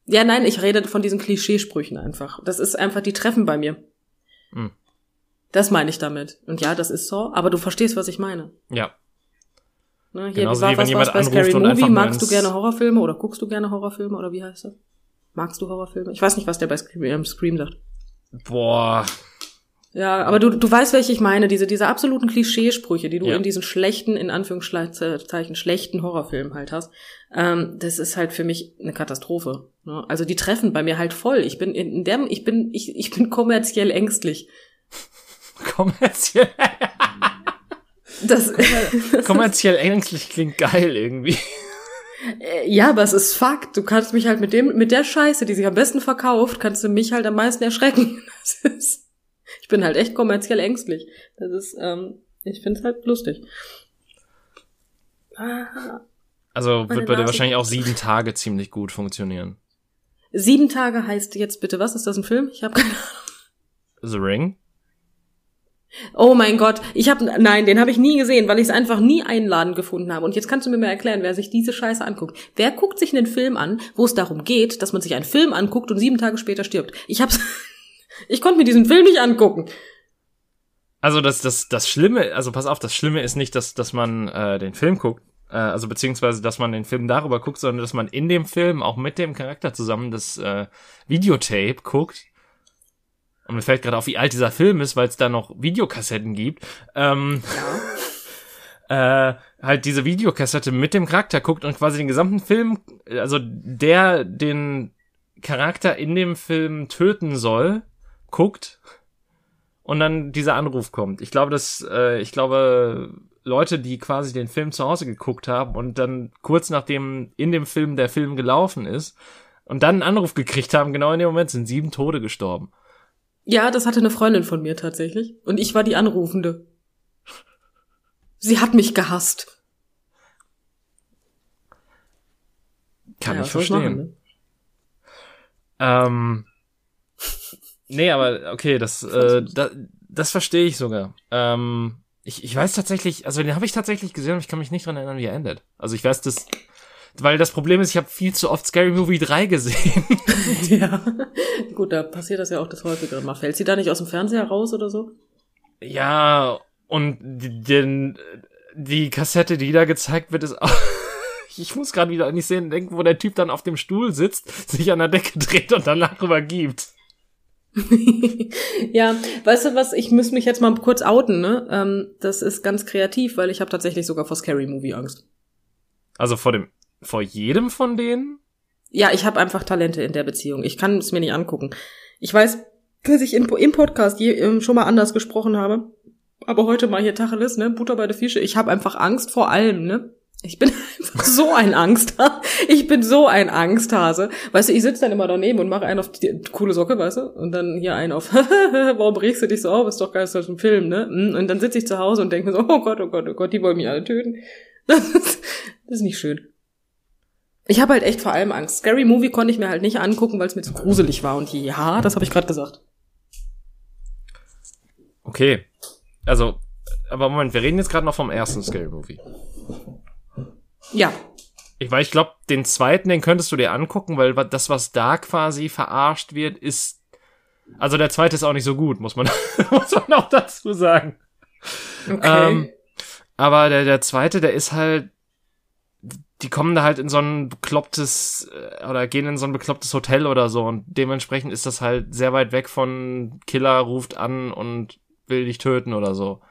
Speaker 2: Ja, nein, ich rede von diesen Klischeesprüchen einfach. Das ist einfach, die treffen bei mir.
Speaker 1: Hm.
Speaker 2: Das meine ich damit. Und ja, das ist so, aber du verstehst, was ich meine.
Speaker 1: Ja.
Speaker 2: Ne, hier,
Speaker 1: Genauso
Speaker 2: war,
Speaker 1: wie wenn
Speaker 2: was
Speaker 1: jemand anruft
Speaker 2: Scary
Speaker 1: und
Speaker 2: Movie? Magst du gerne Horrorfilme oder guckst du gerne Horrorfilme oder wie heißt das? Magst du Horrorfilme? Ich weiß nicht, was der bei Scream, ähm, Scream sagt.
Speaker 1: Boah.
Speaker 2: Ja, aber du, du weißt, welche ich meine, diese, diese absoluten Klischeesprüche, die du
Speaker 1: Ja.
Speaker 2: in diesen schlechten, in Anführungszeichen, schlechten Horrorfilmen halt hast, ähm, das ist halt für mich eine Katastrophe. Ne? Also die treffen bei mir halt voll. Ich bin in, dem, ich bin, ich, ich bin kommerziell ängstlich. [LAUGHS]
Speaker 1: Kommerziell,
Speaker 2: Das, [LAUGHS]
Speaker 1: kommerziell ängstlich klingt geil irgendwie.
Speaker 2: Äh, ja, aber es ist Fakt. Du kannst mich halt mit dem, mit der Scheiße, die sich am besten verkauft, kannst du mich halt am meisten erschrecken. [LAUGHS] Das ist, bin halt echt kommerziell ängstlich. Das ist, ähm, ich find's halt lustig. Ah,
Speaker 1: Also wird bei dir wahrscheinlich auch sieben Tage ziemlich gut funktionieren.
Speaker 2: Sieben Tage heißt jetzt bitte, was ist das ein Film? Ich habe keine Ahnung.
Speaker 1: The Ring?
Speaker 2: Oh mein Gott, ich habe nein, den habe ich nie gesehen, weil ich es einfach nie einladen gefunden habe. Und jetzt kannst du mir mal erklären, wer sich diese Scheiße anguckt. Wer guckt sich einen Film an, wo es darum geht, dass man sich einen Film anguckt und sieben Tage später stirbt? Ich hab's, ich konnte mir diesen Film nicht angucken.
Speaker 1: Also das, das, das Schlimme, also pass auf, das Schlimme ist nicht, dass, dass man äh, den Film guckt, äh, also beziehungsweise, dass man den Film darüber guckt, sondern dass man in dem Film auch mit dem Charakter zusammen das äh, Videotape guckt. Und mir fällt gerade auf, wie alt dieser Film ist, weil es da noch Videokassetten gibt. Ähm, [LAUGHS] äh, halt diese Videokassette mit dem Charakter guckt und quasi den gesamten Film, also der den Charakter in dem Film töten soll, guckt und dann dieser Anruf kommt. Ich glaube, dass äh, ich glaube Leute, die quasi den Film zu Hause geguckt haben und dann kurz nachdem in dem Film der Film gelaufen ist und dann einen Anruf gekriegt haben, genau in dem Moment sind sieben Tode gestorben.
Speaker 2: Ja, das hatte eine Freundin von mir tatsächlich. Und ich war die Anrufende. Sie hat mich gehasst.
Speaker 1: Kann
Speaker 2: Ja,
Speaker 1: ich verstehen.
Speaker 2: machen, ne?
Speaker 1: Ähm, nee, aber okay, das, äh, da, das verstehe ich sogar. Ähm, ich, ich weiß tatsächlich, also den habe ich tatsächlich gesehen, aber ich kann mich nicht dran erinnern, wie er endet. Also ich weiß das, weil das Problem ist, ich habe viel zu oft Scary Movie 3 [LAUGHS] gesehen.
Speaker 2: Ja. Gut, da passiert das ja auch das häufigere mal. Fällt sie da nicht aus dem Fernseher raus oder so?
Speaker 1: ja, und die, den, die Kassette, die da gezeigt wird, ist auch. [LAUGHS] Ich muss gerade wieder an die Szene denken, wo der Typ dann auf dem Stuhl sitzt, sich an der Decke dreht und danach übergibt. [LAUGHS]
Speaker 2: ja, weißt du was, ich muss mich jetzt mal kurz outen, ne? Ähm, das ist ganz kreativ, weil ich habe tatsächlich sogar vor Scary Movie Angst.
Speaker 1: Also vor dem, vor jedem von denen?
Speaker 2: Ja, ich habe einfach Talente in der Beziehung. Ich kann es mir nicht angucken. Ich weiß, dass ich im, im Podcast je, ähm, schon mal anders gesprochen habe. Aber heute mal hier Tacheles, ne? Butter bei der Fische. Ich habe einfach Angst vor allem, ne? Ich bin [LAUGHS] einfach so ein Angsthase. Ich bin so ein Angsthase. Weißt du, ich sitze dann immer daneben und mache einen auf die coole Socke, weißt du? Und dann hier einen auf, [LAUGHS] warum regst du dich so auf? Ist doch geil, ist doch ein Film, ne? Und dann sitze ich zu Hause und denke mir so, oh Gott, oh Gott, oh Gott, die wollen mich alle töten. [LAUGHS] Das ist, das ist nicht schön. Ich habe halt echt vor allem Angst. Scary Movie konnte ich mir halt nicht angucken, weil es mir zu gruselig war. Und ja, das habe ich gerade gesagt.
Speaker 1: Okay. Also, aber Moment, wir reden jetzt gerade noch vom ersten Scary Movie.
Speaker 2: Ja.
Speaker 1: Ich weiß, ich glaube, den zweiten, den könntest du dir angucken, weil das, was da quasi verarscht wird, ist. Also der zweite ist auch nicht so gut, muss man, [LAUGHS] muss man auch dazu sagen.
Speaker 2: Okay.
Speaker 1: Ähm, aber der, der zweite, der ist halt. Die kommen da halt in so ein beklopptes äh, oder gehen in so ein beklopptes Hotel oder so und dementsprechend ist das halt sehr weit weg von Killer ruft an und will dich töten oder so.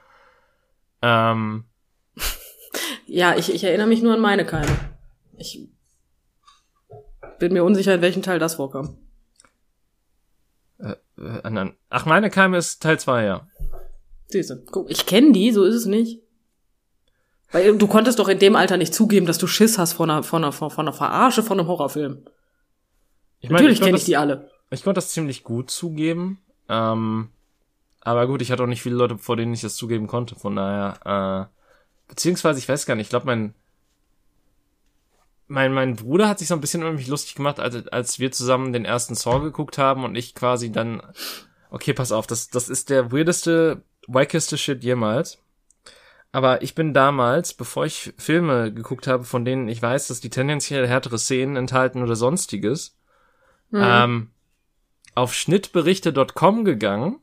Speaker 1: Ähm,
Speaker 2: ja, ich, ich erinnere mich nur an meine Keime. Ich bin mir unsicher, in welchem Teil das vorkam.
Speaker 1: äh, an- ach, meine Keime ist Teil 2, ja.
Speaker 2: Siehste. Guck, ich kenne die, so ist es nicht. Weil du konntest doch in dem Alter nicht zugeben, dass du Schiss hast von einer, von einer, von einer Verarsche von einem Horrorfilm.
Speaker 1: Ich mein,
Speaker 2: Natürlich kenne ich die alle.
Speaker 1: Ich konnte das ziemlich gut zugeben. Ähm, aber gut, ich hatte auch nicht viele Leute, vor denen ich das zugeben konnte. Von daher, äh, beziehungsweise, ich weiß gar nicht, ich glaube, mein, mein, mein Bruder hat sich so ein bisschen über mich lustig gemacht, als, als wir zusammen den ersten Saw geguckt haben und ich quasi dann, okay, pass auf, das, das ist der weirdeste, wackeste Shit jemals. Aber ich bin damals, bevor ich Filme geguckt habe, von denen ich weiß, dass die tendenziell härtere Szenen enthalten oder sonstiges,
Speaker 2: Mhm.
Speaker 1: ähm, auf schnittberichte.com gegangen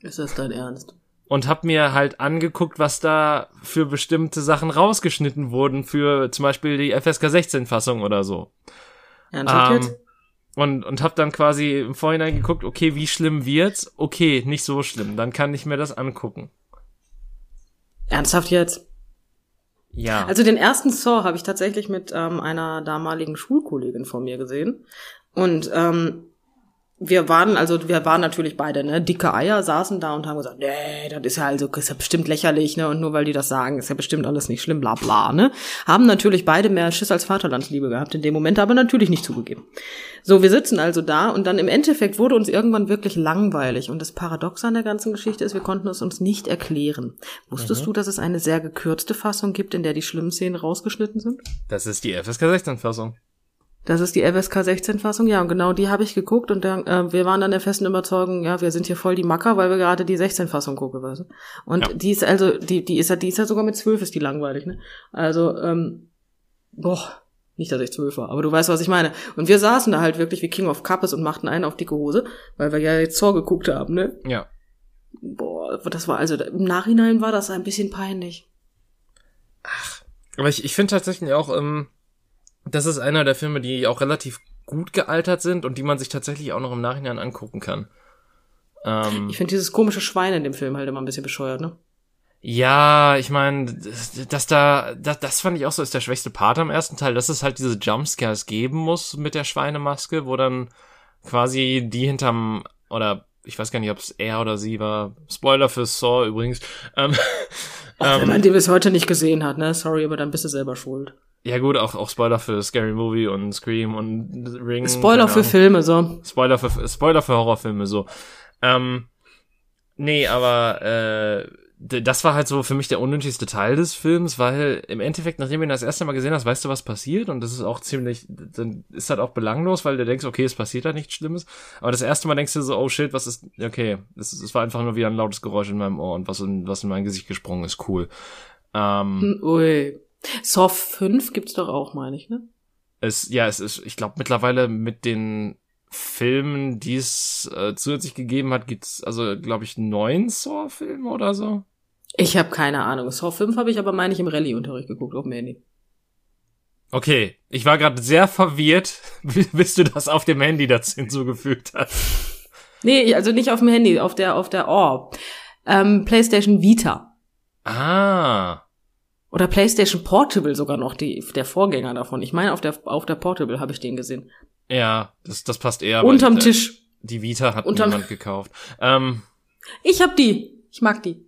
Speaker 2: ist das dein Ernst?
Speaker 1: Und hab mir halt angeguckt, was da für bestimmte Sachen rausgeschnitten wurden, für zum Beispiel die FSK 16 Fassung oder so.
Speaker 2: Ernsthaft
Speaker 1: Ähm,
Speaker 2: jetzt?
Speaker 1: und, und hab dann quasi im Vorhinein geguckt, okay, wie schlimm wird's? Okay, nicht so schlimm, dann kann ich mir das angucken.
Speaker 2: Ernsthaft jetzt?
Speaker 1: Ja.
Speaker 2: Also den ersten Saw habe ich tatsächlich mit ähm, einer damaligen Schulkollegin von mir gesehen. Und ähm, wir waren, also wir waren natürlich beide, ne, dicke Eier, saßen da und haben gesagt, nee, das ist ja also, ist ja bestimmt lächerlich, ne, und nur weil die das sagen, ist ja bestimmt alles nicht schlimm, bla bla, ne. Haben natürlich beide mehr Schiss als Vaterlandsliebe gehabt in dem Moment, aber natürlich nicht zugegeben. So, wir sitzen also da und dann im Endeffekt wurde uns irgendwann wirklich langweilig. Und das Paradox an der ganzen Geschichte ist, wir konnten es uns nicht erklären. Wusstest du, dass es eine sehr gekürzte Fassung gibt, in der die schlimmen Szenen rausgeschnitten sind?
Speaker 1: das ist die FSK 16 Fassung.
Speaker 2: Das ist die FSK 16 Fassung, ja, und genau die habe ich geguckt und dann, äh, wir waren dann der festen Überzeugung, ja, wir sind hier voll die Macker, weil wir gerade die 16 Fassung gucken, weißt du? Und
Speaker 1: Ja.
Speaker 2: die ist also, die, die ist ja, die ist ja sogar mit 12 ist die langweilig, ne? Also, ähm, boah, nicht, dass ich 12 war, aber du weißt, was ich meine. Und wir saßen da halt wirklich wie King of Cups und machten einen auf dicke Hose, weil wir ja jetzt Zor geguckt haben, ne?
Speaker 1: Ja.
Speaker 2: Boah, das war also, im Nachhinein war das ein bisschen peinlich.
Speaker 1: Aber ich, ich finde tatsächlich auch, ähm, das ist einer der Filme, die auch relativ gut gealtert sind und die man sich tatsächlich auch noch im Nachhinein angucken kann. Ähm,
Speaker 2: Ich finde dieses komische Schwein in dem Film halt immer ein bisschen bescheuert, ne?
Speaker 1: ja, ich meine, dass da, das, das fand ich auch so, ist der schwächste Part am ersten Teil, dass es halt diese Jumpscares geben muss mit der Schweinemaske, wo dann quasi die hinterm, oder ich weiß gar nicht, ob es er oder sie war. Spoiler für Saw übrigens. Ähm, [LAUGHS]
Speaker 2: Ach, wenn man den bis heute nicht gesehen hat, ne? Sorry, aber dann bist du selber schuld.
Speaker 1: Ja gut, auch, auch Spoiler für Scary Movie und Scream und Ring.
Speaker 2: Spoiler für Filme, so.
Speaker 1: Spoiler für, Spoiler für Horrorfilme, so. Ähm, nee, aber äh, das war halt so für mich der unnötigste Teil des Films, weil im Endeffekt, nachdem du ihn das erste Mal gesehen hast, weißt du, was passiert und das ist auch ziemlich, dann ist halt auch belanglos, weil du denkst, okay, es passiert da nichts Schlimmes, aber das erste Mal denkst du so, oh shit, was ist, okay, es, es war einfach nur wie ein lautes Geräusch in meinem Ohr und was in, was in mein Gesicht gesprungen ist, cool. Ähm,
Speaker 2: Ui. Saw 5 gibt's doch auch, meine ich, ne?
Speaker 1: Es, ja, es ist, ich glaube, mittlerweile mit den Filmen, die es äh, zusätzlich gegeben hat, gibt's also, glaube ich, neun Saw-Filme oder so.
Speaker 2: Ich habe keine Ahnung. Saw 5 habe ich aber, meine ich, im Rallye-Unterricht geguckt, auf dem Handy.
Speaker 1: Okay, ich war gerade sehr verwirrt, [LAUGHS] bis du das auf dem Handy dazu hinzugefügt hast.
Speaker 2: Nee, also nicht auf dem Handy, auf der, auf der, oh, ähm, PlayStation Vita.
Speaker 1: Ah.
Speaker 2: Oder PlayStation Portable sogar noch, die, der Vorgänger davon. Ich meine, auf der, auf der Portable habe ich den gesehen.
Speaker 1: Ja, das, das passt eher.
Speaker 2: Unterm weil, Tisch.
Speaker 1: Die Vita hat Unterm niemand gekauft. Ähm,
Speaker 2: ich hab die. Ich mag die.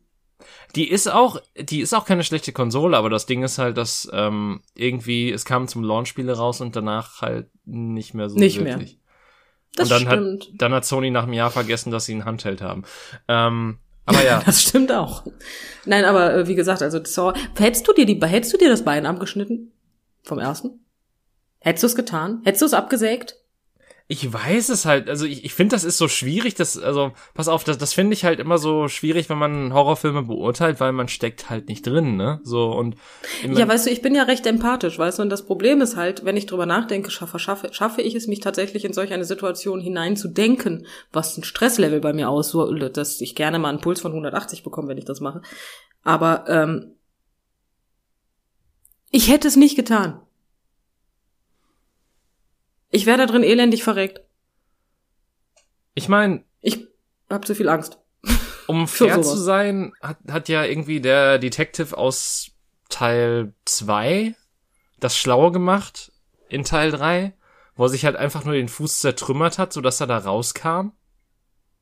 Speaker 1: Die ist auch, die ist auch keine schlechte Konsole, aber das Ding ist halt, dass ähm, irgendwie es kam zum Launch-Spiele raus und danach halt nicht mehr so
Speaker 2: nicht wirklich. Mehr.
Speaker 1: Das und dann stimmt. hat dann hat Sony nach einem Jahr vergessen, dass sie einen Handheld haben. Ähm, aber ja. [LAUGHS]
Speaker 2: das stimmt auch. Nein, aber äh, wie gesagt, also Saw, hättest du dir die, hättest du dir das Bein abgeschnitten vom ersten? Hättest du es getan? Hättest du es abgesägt?
Speaker 1: Ich weiß es halt, also ich, ich finde, das ist so schwierig, das, also, pass auf, das, das finde ich halt immer so schwierig, wenn man Horrorfilme beurteilt, weil man steckt halt nicht drin, ne? So und
Speaker 2: Ja, weißt du, ich bin ja recht empathisch, weißt du, und das Problem ist halt, wenn ich drüber nachdenke, schaffe, schaffe, schaffe ich es mich tatsächlich in solch eine Situation hineinzudenken, was ein Stresslevel bei mir aus, so, dass ich gerne mal einen Puls von 180 bekomme, wenn ich das mache. Aber ähm, ich hätte es nicht getan. Ich wäre da drin elendig verreckt.
Speaker 1: Ich meine,
Speaker 2: ich hab zu viel Angst. [LAUGHS]
Speaker 1: Um fair zu sein, hat, hat ja irgendwie der Detective aus Teil 2 das Schlaue gemacht in Teil 3, wo er sich halt einfach nur den Fuß zertrümmert hat, sodass er da rauskam.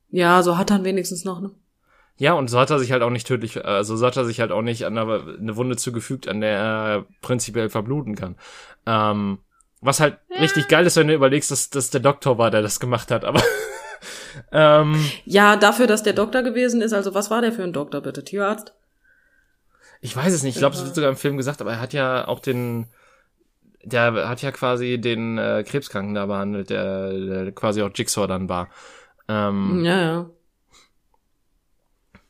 Speaker 2: Ja, so hat er wenigstens noch, ne?
Speaker 1: Ja, und so hat er sich halt auch nicht tödlich, also so hat er sich halt auch nicht an eine, eine Wunde zugefügt, an der er prinzipiell verbluten kann. Ähm, was halt ja. richtig geil ist, wenn du überlegst, dass das der Doktor war, der das gemacht hat, aber. [LAUGHS] ähm,
Speaker 2: ja, dafür, dass der Doktor gewesen ist, also was war der für ein Doktor, bitte? Tierarzt?
Speaker 1: Ich weiß es nicht, ich glaube, es wird sogar im Film gesagt, aber er hat ja auch den, der hat ja quasi den äh, Krebskranken da behandelt, der, der quasi auch Jigsaw dann war. Ähm,
Speaker 2: ja, ja.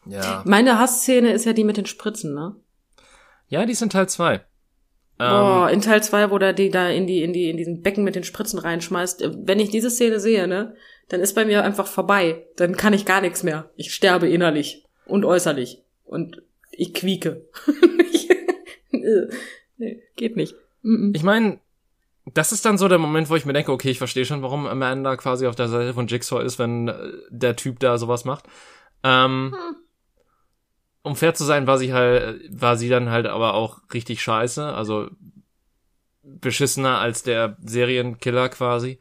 Speaker 1: Ja.
Speaker 2: Meine Hassszene ist ja die mit den Spritzen, ne?
Speaker 1: Ja, die sind Teil zwei.
Speaker 2: Boah, ähm, in Teil 2, wo der die da in die, in die, in diesen Becken mit den Spritzen reinschmeißt. Äh, wenn ich diese Szene sehe, ne, dann ist bei mir einfach vorbei. Dann kann ich gar nichts mehr. Ich sterbe innerlich und äußerlich. Und ich quieke. [LAUGHS] nee, geht nicht.
Speaker 1: Ich meine, das ist dann so der Moment, wo ich mir denke, okay, ich verstehe schon, warum Amanda quasi auf der Seite von Jigsaw ist, wenn äh, der Typ da sowas macht. Ähm, hm um fair zu sein, war sie halt, war sie dann halt aber auch richtig scheiße, also beschissener als der Serienkiller quasi.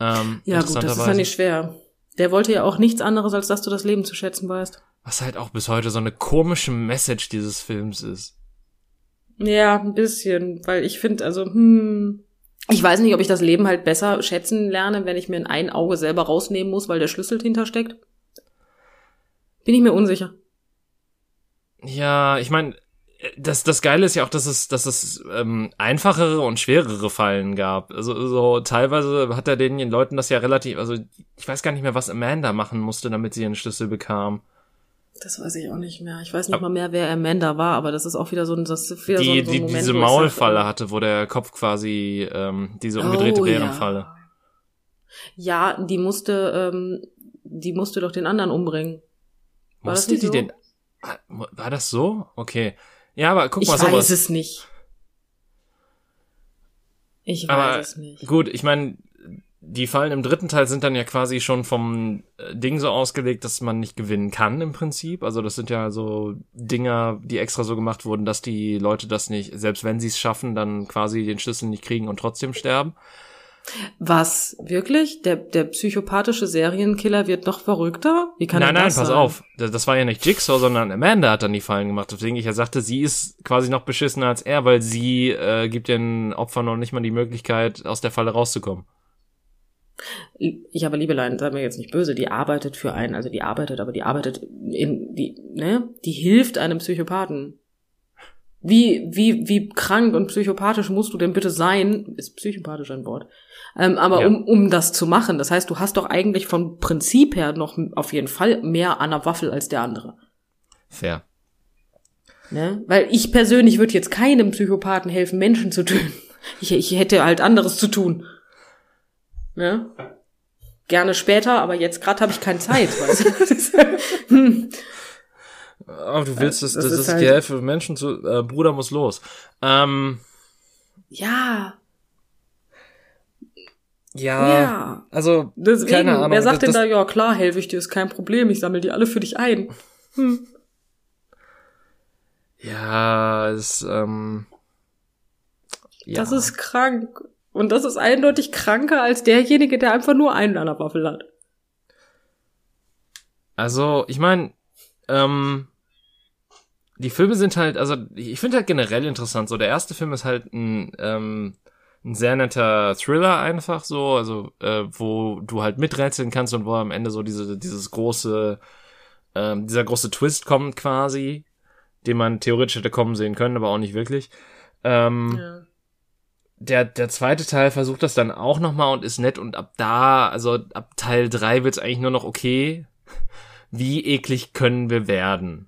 Speaker 1: Ähm,
Speaker 2: ja gut, das ist ja nicht schwer. Der wollte ja auch nichts anderes, als dass du das Leben zu schätzen weißt.
Speaker 1: Was halt auch bis heute so eine komische Message dieses Films ist.
Speaker 2: Ja, ein bisschen, weil ich finde, also, hm, ich weiß nicht, ob ich das Leben halt besser schätzen lerne, wenn ich mir in ein Auge selber rausnehmen muss, weil der Schlüssel hintersteckt. Bin ich mir unsicher.
Speaker 1: Ja, ich meine, das, das Geile ist ja auch, dass es, dass es ähm, einfachere und schwerere Fallen gab. Also so teilweise hat er den Leuten das ja relativ, also ich weiß gar nicht mehr, was Amanda machen musste, damit sie ihren Schlüssel bekam.
Speaker 2: Das weiß ich auch nicht mehr. Ich weiß nicht mal mehr, wer Amanda war, aber das ist auch wieder so ein, das ist wieder
Speaker 1: die,
Speaker 2: so
Speaker 1: ein, so ein die, Moment, diese Maulfalle sag, hatte, wo der Kopf quasi ähm, diese umgedrehte oh, Bärenfalle.
Speaker 2: Ja. ja, die musste, ähm, die musste doch den anderen umbringen.
Speaker 1: War musste die so? den war das so? Okay. Ja, aber guck
Speaker 2: ich
Speaker 1: mal
Speaker 2: so. Ich weiß es nicht. Ich weiß aber es nicht.
Speaker 1: Gut, ich meine, die Fallen im dritten Teil sind dann ja quasi schon vom äh, Ding so ausgelegt, dass man nicht gewinnen kann im Prinzip. Also das sind ja so Dinger, die extra so gemacht wurden, dass die Leute das nicht, selbst wenn sie es schaffen, dann quasi den Schlüssel nicht kriegen und trotzdem sterben.
Speaker 2: Was? Wirklich? Der, der psychopathische Serienkiller wird noch verrückter? Wie kann
Speaker 1: nein,
Speaker 2: er
Speaker 1: nein,
Speaker 2: das
Speaker 1: pass
Speaker 2: sein?
Speaker 1: auf. Das, das war ja nicht Jigsaw, sondern Amanda hat dann die Fallen gemacht. Deswegen ich ja sagte, sie ist quasi noch beschissener als er, weil sie äh, gibt den Opfern noch nicht mal die Möglichkeit, aus der Falle rauszukommen.
Speaker 2: Ich aber Liebelein, sei mir jetzt nicht böse, die arbeitet für einen, also die arbeitet, aber die arbeitet in, die, ne, die hilft einem Psychopathen. Wie, wie, wie krank und psychopathisch musst du denn bitte sein? Ist psychopathisch ein Wort. Ähm, aber
Speaker 1: Ja.
Speaker 2: um, um das zu machen, das heißt, du hast doch eigentlich vom Prinzip her noch auf jeden Fall mehr an der Waffel als der andere.
Speaker 1: Fair.
Speaker 2: Ne? Weil ich persönlich würde jetzt keinem Psychopathen helfen, Menschen zu töten. [LAUGHS] Ich, ich hätte halt anderes zu tun. Ne? Gerne später, aber jetzt gerade habe ich keine Zeit. [LAUGHS] Weißt du? Das [LAUGHS] hm.
Speaker 1: Aber du willst, dass,
Speaker 2: das
Speaker 1: das,
Speaker 2: ist
Speaker 1: ist
Speaker 2: halt-
Speaker 1: die Hälfte Menschen zu, äh, Bruder muss los. Ähm,
Speaker 2: Ja,
Speaker 1: ja,
Speaker 2: ja.
Speaker 1: also,
Speaker 2: Deswegen,
Speaker 1: keine Ahnung.
Speaker 2: wer sagt denn
Speaker 1: das,
Speaker 2: da, ja klar, helfe ich dir, ist kein Problem, ich sammle die alle für dich ein. Hm.
Speaker 1: Ja, ist, ähm, ja.
Speaker 2: Das ist krank. Und das ist eindeutig kranker als derjenige, der einfach nur einen an der Waffel hat.
Speaker 1: Also, ich meine, ähm, die Filme sind halt, also ich finde halt generell interessant. So, der erste Film ist halt ein, ähm, ein sehr netter Thriller einfach so, also äh, wo du halt miträtseln kannst und wo am Ende so diese dieses große, ähm, dieser große Twist kommt quasi, den man theoretisch hätte kommen sehen können, aber auch nicht wirklich. Ähm,
Speaker 2: Ja.
Speaker 1: der, der zweite Teil versucht das dann auch nochmal und ist nett und ab da, also ab Teil drei wird's eigentlich nur noch okay. Wie eklig können wir werden?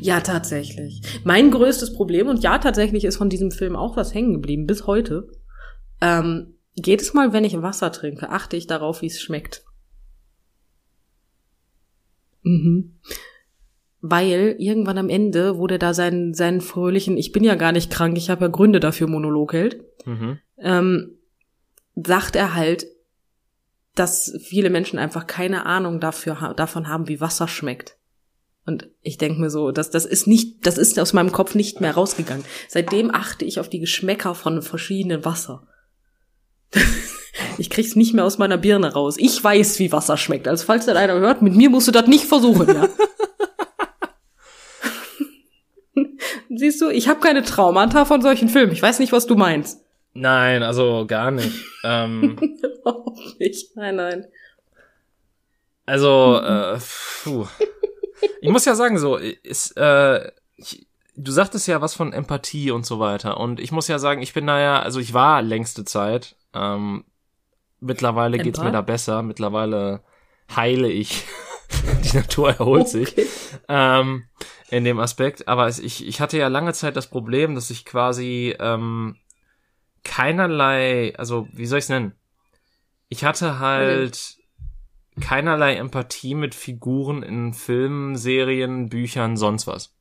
Speaker 2: Ja, tatsächlich. Mein größtes Problem, und ja, tatsächlich ist von diesem Film auch was hängen geblieben, bis heute. Ähm, jedes Mal, wenn ich Wasser trinke, achte ich darauf, wie es schmeckt. Mhm. Weil irgendwann am Ende, wo der da seinen, seinen fröhlichen, ich bin ja gar nicht krank, ich habe ja Gründe dafür, Monolog hält,
Speaker 1: Mhm.
Speaker 2: ähm, sagt er halt, dass viele Menschen einfach keine Ahnung dafür, davon haben, wie Wasser schmeckt. Und ich denke mir so, das, das ist nicht, das ist aus meinem Kopf nicht mehr rausgegangen. Seitdem achte ich auf die Geschmäcker von verschiedenen Wasser. Ich krieg's nicht mehr aus meiner Birne raus. Ich weiß, wie Wasser schmeckt. Also falls das einer hört, mit mir musst du das nicht versuchen, ja. [LAUGHS] Siehst du, ich habe keine Traumata von solchen Filmen. Ich weiß nicht, was du meinst.
Speaker 1: Nein, also gar nicht. ähm, [LAUGHS]
Speaker 2: Überhaupt nicht. Nein, nein.
Speaker 1: also, äh, puh. Ich muss ja sagen, so, ist, äh, ich, du sagtest ja was von Empathie und so weiter. Und ich muss ja sagen, ich bin da ja, also ich war längste Zeit. Ähm, mittlerweile geht's
Speaker 2: Empath?
Speaker 1: mir da besser. Mittlerweile heile ich. [LAUGHS] Die Natur erholt sich.
Speaker 2: Okay.
Speaker 1: ähm, in dem Aspekt. Aber es, ich, ich hatte ja lange Zeit das Problem, dass ich quasi ähm, keinerlei, also wie soll ich es nennen? Ich hatte halt keinerlei Empathie mit Figuren in Filmen, Serien, Büchern, sonst was.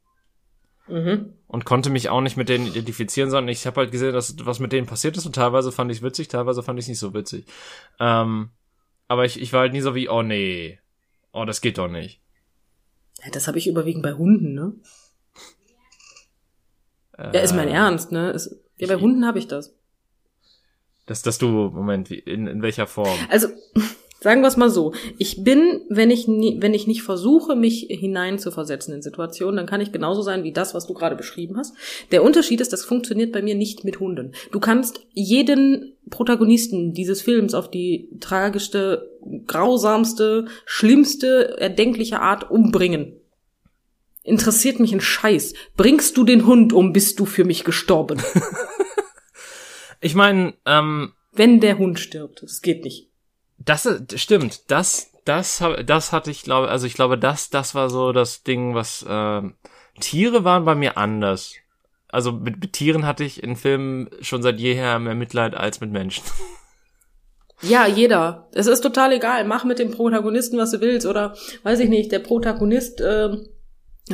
Speaker 2: Mhm.
Speaker 1: Und konnte mich auch nicht mit denen identifizieren, sondern ich habe halt gesehen, dass was mit denen passiert ist und teilweise fand ich witzig, teilweise fand ich nicht so witzig. Ähm, aber ich, ich war halt nie so wie, oh nee, oh das geht doch nicht.
Speaker 2: Ja, das habe ich überwiegend bei Hunden, ne?
Speaker 1: Äh,
Speaker 2: Ja, ist mein Ernst, ne? Ist, ja, bei Hunden habe ich das.
Speaker 1: Dass, dass du, Moment, wie, in, in welcher Form?
Speaker 2: Also, sagen wir es mal so. Ich bin, wenn ich, nie, wenn ich nicht versuche, mich hineinzuversetzen in Situationen, dann kann ich genauso sein wie das, was du gerade beschrieben hast. Der Unterschied ist, das funktioniert bei mir nicht mit Hunden. Du kannst jeden Protagonisten dieses Films auf die tragischste, grausamste, schlimmste, erdenkliche Art umbringen. Interessiert mich ein Scheiß. Bringst du den Hund um, bist du für mich gestorben. [LAUGHS]
Speaker 1: Ich meine, ähm,
Speaker 2: wenn der Hund stirbt. Das geht nicht.
Speaker 1: Das ist- stimmt, das, das, das hatte ich glaube, also ich glaube, das, das war so das Ding, was ähm, Tiere waren bei mir anders. Also mit, mit Tieren hatte ich in Filmen schon seit jeher mehr Mitleid als mit Menschen.
Speaker 2: Ja, jeder. Es ist total egal. Mach mit dem Protagonisten, was du willst. Oder, weiß ich nicht, der Protagonist ähm,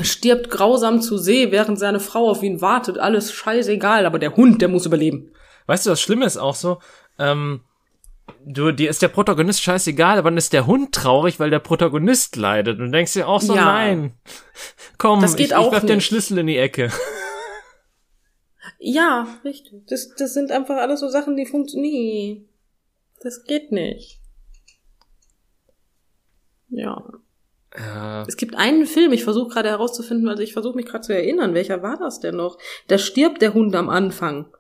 Speaker 2: stirbt grausam zu See, während seine Frau auf ihn wartet. Alles scheißegal. Aber der Hund, der muss überleben.
Speaker 1: Weißt du, das Schlimme ist auch so, ähm, du, dir ist der Protagonist scheißegal, aber dann ist der Hund traurig, weil der Protagonist leidet. Und du denkst dir auch so,
Speaker 2: Ja.
Speaker 1: nein, komm,
Speaker 2: Das geht
Speaker 1: ich,
Speaker 2: auch
Speaker 1: ich werf den
Speaker 2: nicht.
Speaker 1: Schlüssel in die Ecke.
Speaker 2: Ja, richtig. Das, das sind einfach alles so Sachen, die funktionieren. Das geht nicht. Ja.
Speaker 1: Äh,
Speaker 2: Es gibt einen Film, ich versuche gerade herauszufinden, also ich versuche mich gerade zu erinnern, welcher war das denn noch? Da stirbt der Hund am Anfang.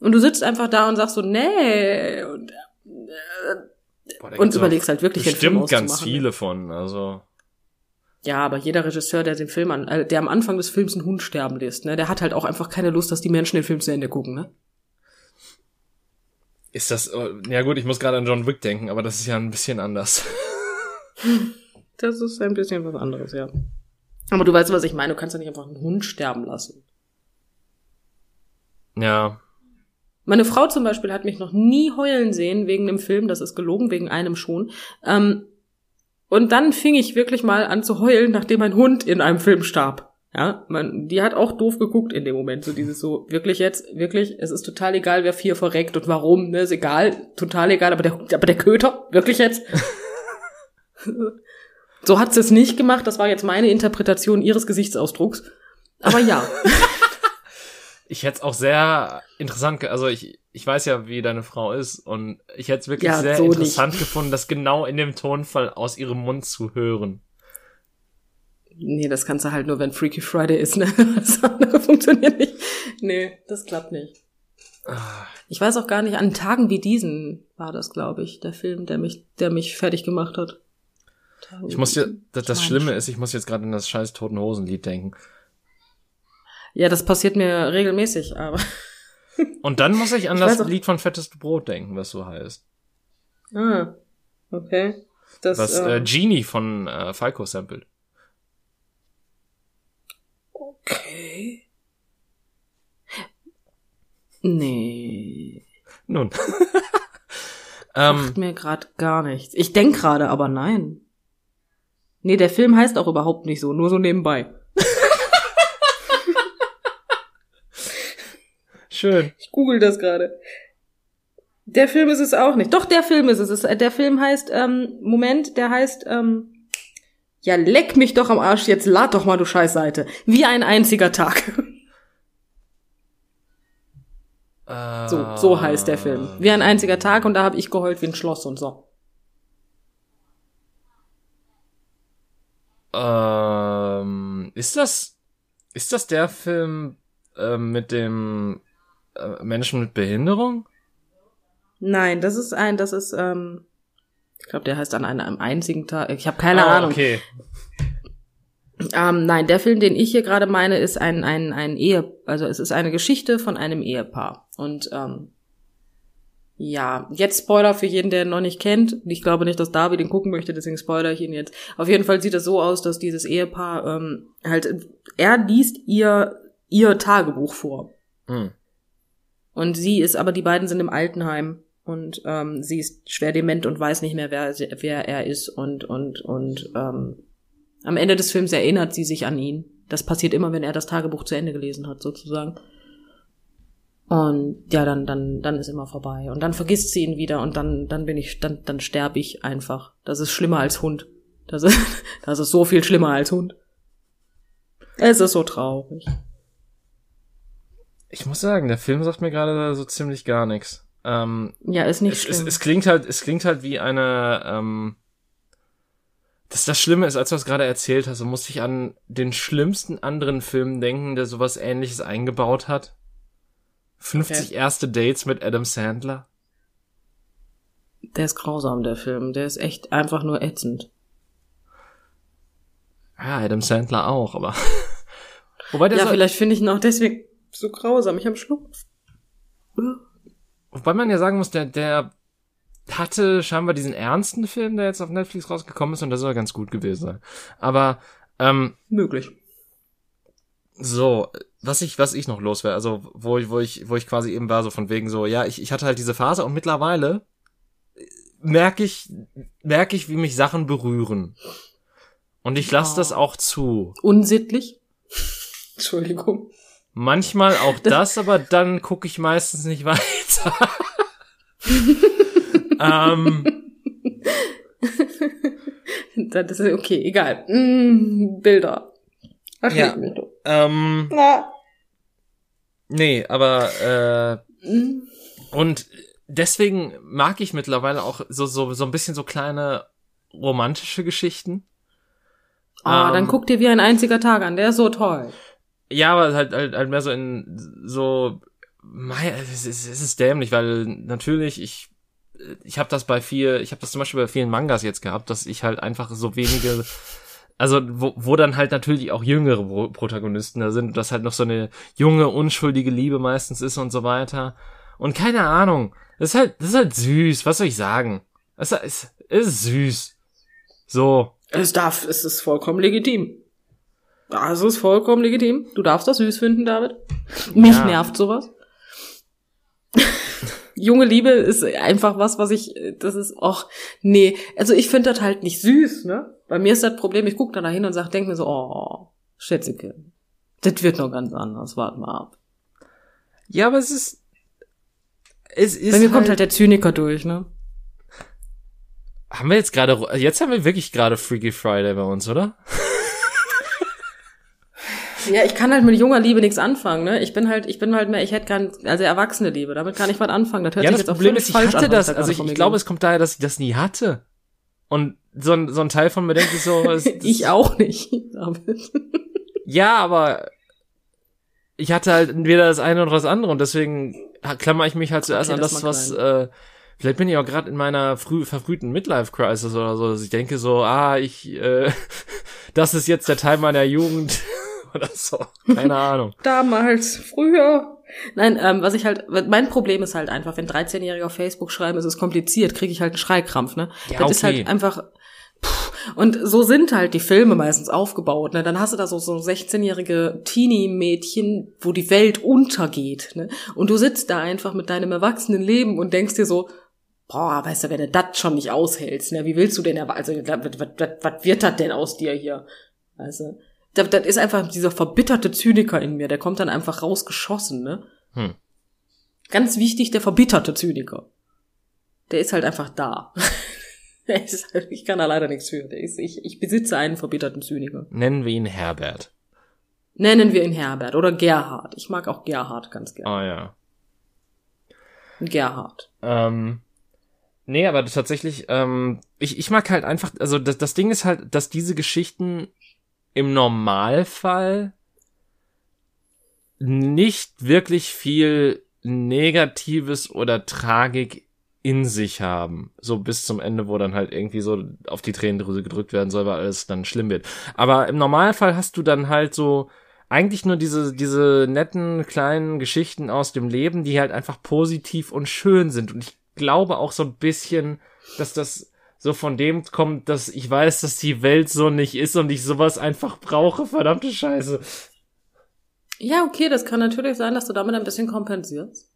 Speaker 2: Und du sitzt einfach da und sagst so, nee. Und,
Speaker 1: boah,
Speaker 2: und überlegst halt wirklich den Film
Speaker 1: bestimmt ganz
Speaker 2: auszumachen.
Speaker 1: viele von. Also
Speaker 2: Ja, aber jeder Regisseur, der den Film an, äh, der am Anfang des Films einen Hund sterben lässt, ne, der hat halt auch einfach keine Lust, dass die Menschen den Film zu Ende gucken, ne?
Speaker 1: ist das. oh, Ja gut, ich muss gerade an John Wick denken, aber das ist ja ein bisschen anders. [LAUGHS]
Speaker 2: Das ist ein bisschen was anderes, ja. Aber du weißt, was ich meine. Du kannst ja nicht einfach einen Hund sterben lassen.
Speaker 1: ja.
Speaker 2: Meine Frau zum Beispiel hat mich noch nie heulen sehen wegen dem Film. Das ist gelogen, wegen einem schon. Ähm, und dann fing ich wirklich mal an zu heulen, nachdem ein Hund in einem Film starb. Ja, man, die hat auch doof geguckt in dem Moment. So dieses so, wirklich jetzt, wirklich, es ist total egal, wer vier verreckt und warum, ne, ist egal, total egal, aber der, aber der Köter, wirklich jetzt? [LAUGHS] so hat sie es nicht gemacht, das war jetzt meine Interpretation ihres Gesichtsausdrucks. Aber ja. [LAUGHS]
Speaker 1: Ich hätte es auch sehr interessant, also ich, ich weiß ja, wie deine Frau ist und ich hätte es wirklich
Speaker 2: Ja,
Speaker 1: sehr
Speaker 2: so
Speaker 1: interessant gefunden, das genau in dem Tonfall aus ihrem Mund zu hören.
Speaker 2: Nee, das kannst du halt nur, wenn Freaky Friday ist, ne? [LAUGHS] Das andere funktioniert nicht. Nee, das klappt nicht. Ich weiß auch gar nicht, an Tagen wie diesen war das, glaube ich, der Film, der mich, der mich fertig gemacht hat.
Speaker 1: Ich muss dir, das, das Schlimme ist, ich muss jetzt gerade an das scheiß Toten Hosen Lied denken.
Speaker 2: Ja, das passiert mir regelmäßig, aber. [LAUGHS]
Speaker 1: Und dann muss ich an
Speaker 2: Ich
Speaker 1: das Lied von Fetteste Brot denken, was so heißt.
Speaker 2: Ah, okay. Das,
Speaker 1: Was
Speaker 2: äh,
Speaker 1: äh, Genie von äh, Falco sampled.
Speaker 2: okay. Nee.
Speaker 1: Nun. [LAUGHS] ähm,
Speaker 2: Macht mir gerade gar nichts. Ich denk gerade, aber nein. Nee, der Film heißt auch überhaupt nicht so, nur so nebenbei.
Speaker 1: Schön.
Speaker 2: Ich google das gerade. Der Film ist es auch nicht. Doch, der Film ist es. ist, der Film heißt, ähm, Moment, der heißt, ähm, ja, leck mich doch am Arsch, jetzt lad doch mal, du Scheißseite. Wie ein einziger Tag.
Speaker 1: Äh,
Speaker 2: So, so heißt der Film. Wie ein einziger Tag und da habe ich geheult wie ein Schloss und so.
Speaker 1: Ähm, ist das, ist das der Film ähm, mit dem äh, Menschen mit Behinderung?
Speaker 2: Nein, das ist ein, das ist, ähm, ich glaube, der heißt an einem einzigen Tag. Ich habe keine
Speaker 1: Ah,
Speaker 2: Ahnung.
Speaker 1: Okay.
Speaker 2: Ähm, nein, der Film, den ich hier gerade meine, ist ein, ein, ein Ehe, also es ist eine Geschichte von einem Ehepaar. Und ähm, ja, jetzt Spoiler für jeden, der ihn noch nicht kennt. Ich glaube nicht, dass David ihn gucken möchte, deswegen spoilere ich ihn jetzt. Auf jeden Fall sieht es so aus, dass dieses Ehepaar ähm, halt, er liest ihr ihr Tagebuch vor.
Speaker 1: Hm.
Speaker 2: Und sie ist, aber die beiden sind im Altenheim und ähm, sie ist schwer dement und weiß nicht mehr, wer, wer er ist und und und ähm, am Ende des Films erinnert sie sich an ihn. Das passiert immer, wenn er das Tagebuch zu Ende gelesen hat, sozusagen. Und ja, dann dann dann ist immer vorbei und dann vergisst sie ihn wieder und dann dann bin ich dann dann sterbe ich einfach. Das ist schlimmer als Hund. Das ist [LAUGHS] das ist so viel schlimmer als Hund. Es ist so traurig.
Speaker 1: Ich muss sagen, der Film sagt mir gerade so ziemlich gar nichts. Ähm,
Speaker 2: Ja, ist nicht
Speaker 1: es, es,
Speaker 2: schlimm.
Speaker 1: es klingt halt, es klingt halt wie eine, ähm, das, das Schlimme ist, als du das gerade erzählt hast, so musste ich an den schlimmsten anderen Film denken, der sowas ähnliches eingebaut hat. 50 erste Dates mit Adam Sandler.
Speaker 2: Der ist grausam, der Film. Der ist echt einfach nur ätzend.
Speaker 1: Ja, Adam Sandler auch, aber. [LAUGHS] Wobei der
Speaker 2: Ja,
Speaker 1: so,
Speaker 2: vielleicht finde ich ihn auch deswegen so grausam. Ich habe Schluck.
Speaker 1: wobei man ja sagen muss, der, der hatte scheinbar diesen ernsten Film, der jetzt auf Netflix rausgekommen ist und der soll ganz gut gewesen sein. Aber, ähm,
Speaker 2: Möglich.
Speaker 1: So, was ich, was ich noch los wäre, also wo ich, wo ich, wo ich quasi eben war, so von wegen so, ja, ich, ich hatte halt diese Phase und mittlerweile merke ich, merke ich, wie mich Sachen berühren. Und ich lasse
Speaker 2: Oh.
Speaker 1: das auch zu.
Speaker 2: Unsittlich. [LAUGHS] Entschuldigung.
Speaker 1: Manchmal auch das, aber dann gucke ich meistens nicht weiter. [LAUGHS] ähm,
Speaker 2: Das ist okay, egal. Mm, Bilder. Ach,
Speaker 1: Ja. ähm,
Speaker 2: Na.
Speaker 1: nee, aber äh,
Speaker 2: Mm.
Speaker 1: Und deswegen mag ich mittlerweile auch so, so, so ein bisschen so kleine romantische Geschichten.
Speaker 2: Oh, ähm, dann guck dir wie ein einziger Tag an, der ist so toll.
Speaker 1: Ja, aber halt, halt, halt mehr so in so, mei, es ist, es ist dämlich, weil natürlich ich ich habe das bei viel, ich habe das zum Beispiel bei vielen Mangas jetzt gehabt, dass ich halt einfach so wenige, also wo, wo dann halt natürlich auch jüngere Protagonisten da sind, dass halt noch so eine junge, unschuldige Liebe meistens ist und so weiter. Und keine Ahnung, das ist halt, das ist halt süß, was soll ich sagen? Es ist, es ist süß. So.
Speaker 2: Es darf, es ist vollkommen legitim. Also ist vollkommen legitim. Du darfst das süß finden, David. Mich ja. nervt sowas junge Liebe ist einfach was, was ich, das ist, auch nee. Also ich finde das halt nicht süß, ne? Bei mir ist das Problem, ich gucke da hin und sag, denk mir so, oh, Schätzeke, das wird noch ganz anders, warte mal ab.
Speaker 1: Ja, aber es ist,
Speaker 2: es ist Bei mir halt, kommt halt der Zyniker durch, ne?
Speaker 1: Haben wir jetzt gerade, jetzt haben wir wirklich gerade Freaky Friday bei uns, oder?
Speaker 2: Ja, ich kann halt mit junger Liebe nichts anfangen, ne? Ich bin halt, ich bin halt mehr, ich hätte gern, also erwachsene Liebe, damit kann ich was anfangen. Das hört
Speaker 1: ja,
Speaker 2: sich
Speaker 1: das jetzt Problem auch ist, ich hatte an, das, also ich, ich glaube, es kommt daher, dass ich das nie hatte. Und so ein, so ein Teil von mir denkt sich so,
Speaker 2: es, [LAUGHS] ich auch nicht, [LAUGHS]
Speaker 1: ja, aber ich hatte halt entweder das eine oder das andere und deswegen klammer ich mich halt zuerst okay, an das, das was, äh, vielleicht bin ich auch gerade in meiner früh, verfrühten Midlife-Crisis oder so, dass ich denke so, ah, ich, äh, [LAUGHS] das ist jetzt der Teil meiner Jugend, [LAUGHS] oder so. Keine Ahnung.
Speaker 2: Damals, früher. Nein, ähm, was ich halt, mein Problem ist halt einfach, wenn 13-Jährige auf Facebook schreiben, ist es kompliziert, kriege ich halt einen Schreikrampf, ne? Ja, das okay. ist halt einfach, und so sind halt die Filme meistens aufgebaut. Ne? Dann hast du da so, so 16-jährige Teenie-Mädchen, wo die Welt untergeht. Ne? Und du sitzt da einfach mit deinem erwachsenen Leben und denkst dir so, boah, weißt du, wenn du das schon nicht aushältst, ne? wie willst du denn, also was, was, was, was wird das denn aus dir hier? Weißt du? Das, das ist einfach dieser verbitterte Zyniker in mir, der kommt dann einfach rausgeschossen, ne? Hm. Ganz wichtig, der verbitterte Zyniker. Der ist halt einfach da. [LAUGHS] halt, ich kann da leider nichts für. Ist, ich, ich besitze einen verbitterten Zyniker.
Speaker 1: Nennen wir ihn Herbert.
Speaker 2: Nennen wir ihn Herbert oder Gerhard. Ich mag auch Gerhard ganz gerne.
Speaker 1: Ah ja.
Speaker 2: Gerhard.
Speaker 1: Ähm, nee, aber tatsächlich, ähm, ich, ich mag halt einfach, also das, das Ding ist halt, dass diese Geschichten im Normalfall nicht wirklich viel Negatives oder Tragik in sich haben. So bis zum Ende, wo dann halt irgendwie so auf die Tränendrüse gedrückt werden soll, weil alles dann schlimm wird. Aber im Normalfall hast du dann halt so eigentlich nur diese, diese netten kleinen Geschichten aus dem Leben, die halt einfach positiv und schön sind. Und ich glaube auch so ein bisschen, dass das so von dem kommt, dass ich weiß, dass die Welt so nicht ist und ich sowas einfach brauche. Verdammte Scheiße.
Speaker 2: Ja, okay, das kann natürlich sein, dass du damit ein bisschen kompensierst.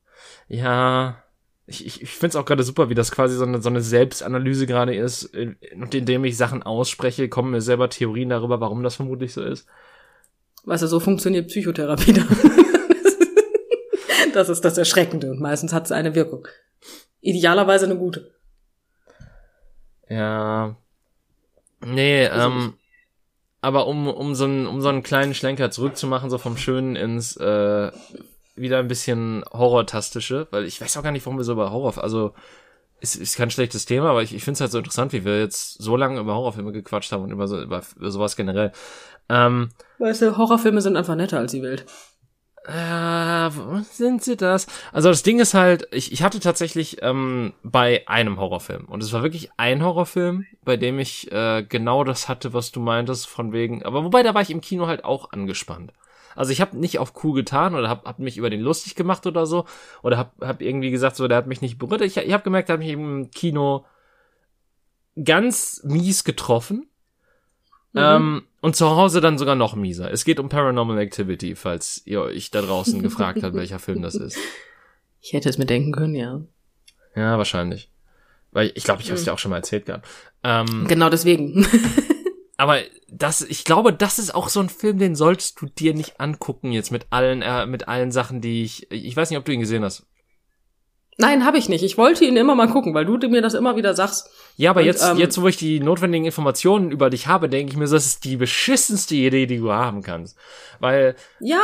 Speaker 1: Ja, ich, ich, ich finde es auch gerade super, wie das quasi so eine, so eine Selbstanalyse gerade ist. Und indem ich Sachen ausspreche, kommen mir selber Theorien darüber, warum das vermutlich so ist.
Speaker 2: Weißt du, so funktioniert Psychotherapie dann. [LAUGHS] das ist das Erschreckende und meistens hat es eine Wirkung. Idealerweise eine gute.
Speaker 1: Ja. Nee, also ähm, aber um, um, so einen, um so einen kleinen Schlenker zurückzumachen, so vom Schönen ins äh, wieder ein bisschen Horrortastische, weil ich weiß auch gar nicht, warum wir so über Horror, also ist, ist kein schlechtes Thema, aber ich, ich finde es halt so interessant, wie wir jetzt so lange über Horrorfilme gequatscht haben und über, so, über, über sowas generell. Ähm,
Speaker 2: weißt du, Horrorfilme sind einfach netter als die Welt.
Speaker 1: Äh, sind sie das? Also das Ding ist halt, ich, ich hatte tatsächlich ähm, bei einem Horrorfilm und es war wirklich ein Horrorfilm, bei dem ich äh, genau das hatte, was du meintest, von wegen. Aber wobei da war ich im Kino halt auch angespannt. Also ich habe nicht auf cool getan oder hab, hab mich über den lustig gemacht oder so oder hab, hab irgendwie gesagt, so der hat mich nicht berührt. Ich, ich habe gemerkt, er hat mich im Kino ganz mies getroffen Mhm. Ähm, und zu Hause dann sogar noch mieser. Es geht um Paranormal Activity, falls ihr euch da draußen gefragt habt, welcher Film das ist. [LAUGHS]
Speaker 2: Ich hätte es mir denken können, ja.
Speaker 1: Ja, wahrscheinlich. Weil ich glaube, ich habe es mhm. dir auch schon mal erzählt gehabt.
Speaker 2: Ähm, genau deswegen. [LAUGHS]
Speaker 1: aber das, ich glaube, das ist auch so ein Film, den solltest du dir nicht angucken jetzt mit allen, äh, mit allen Sachen, die ich. Ich weiß nicht, ob du ihn gesehen hast.
Speaker 2: Nein, habe ich nicht. Ich wollte ihn immer mal gucken, weil du mir das immer wieder sagst.
Speaker 1: Ja, aber und, jetzt, ähm, jetzt, wo ich die notwendigen Informationen über dich habe, denke ich mir, das ist die beschissenste Idee, die du haben kannst. Weil.
Speaker 2: Ja.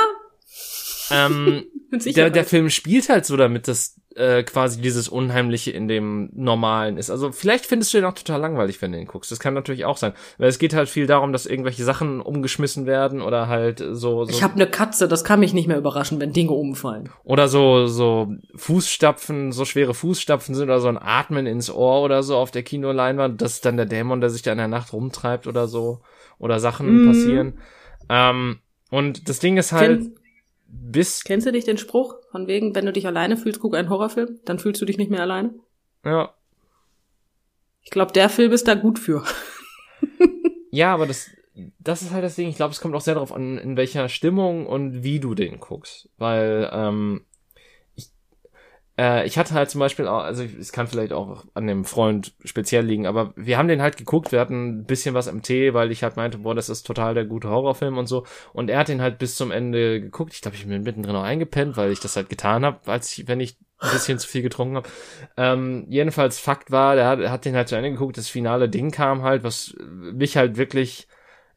Speaker 1: Ähm, [LAUGHS] der, der Film spielt halt so damit, dass äh, quasi dieses Unheimliche in dem Normalen ist. Also vielleicht findest du den auch total langweilig, wenn du ihn guckst. Das kann natürlich auch sein. Weil es geht halt viel darum, dass irgendwelche Sachen umgeschmissen werden oder halt so. so
Speaker 2: ich habe eine Katze, das kann mich nicht mehr überraschen, wenn Dinge umfallen.
Speaker 1: Oder so so Fußstapfen, so schwere Fußstapfen sind oder so ein Atmen ins Ohr oder so auf der Kinoleinwand. Das ist dann der Dämon, der sich da in der Nacht rumtreibt oder so. Oder Sachen mm. passieren. Ähm, und das Ding ist halt. Kennt bis.
Speaker 2: Kennst du dich den Spruch von wegen, wenn du dich alleine fühlst, guck einen Horrorfilm, dann fühlst du dich nicht mehr alleine?
Speaker 1: Ja.
Speaker 2: Ich glaube, der Film ist da gut für.
Speaker 1: ja, aber das, das ist halt das Ding. Ich glaube, es kommt auch sehr darauf an, in welcher Stimmung und wie du den guckst. Weil, ähm, äh, ich hatte halt zum Beispiel auch, also es kann vielleicht auch an dem Freund speziell liegen, aber wir haben den halt geguckt, wir hatten ein bisschen was im Tee, weil ich halt meinte, boah, das ist total der gute Horrorfilm und so. Und er hat den halt bis zum Ende geguckt. Ich glaube, ich bin mittendrin auch eingepennt, weil ich das halt getan habe, als ich, wenn ich ein bisschen zu viel getrunken habe. Ähm, jedenfalls Fakt war, der hat, er hat den halt zu Ende geguckt, das finale Ding kam halt, was mich halt wirklich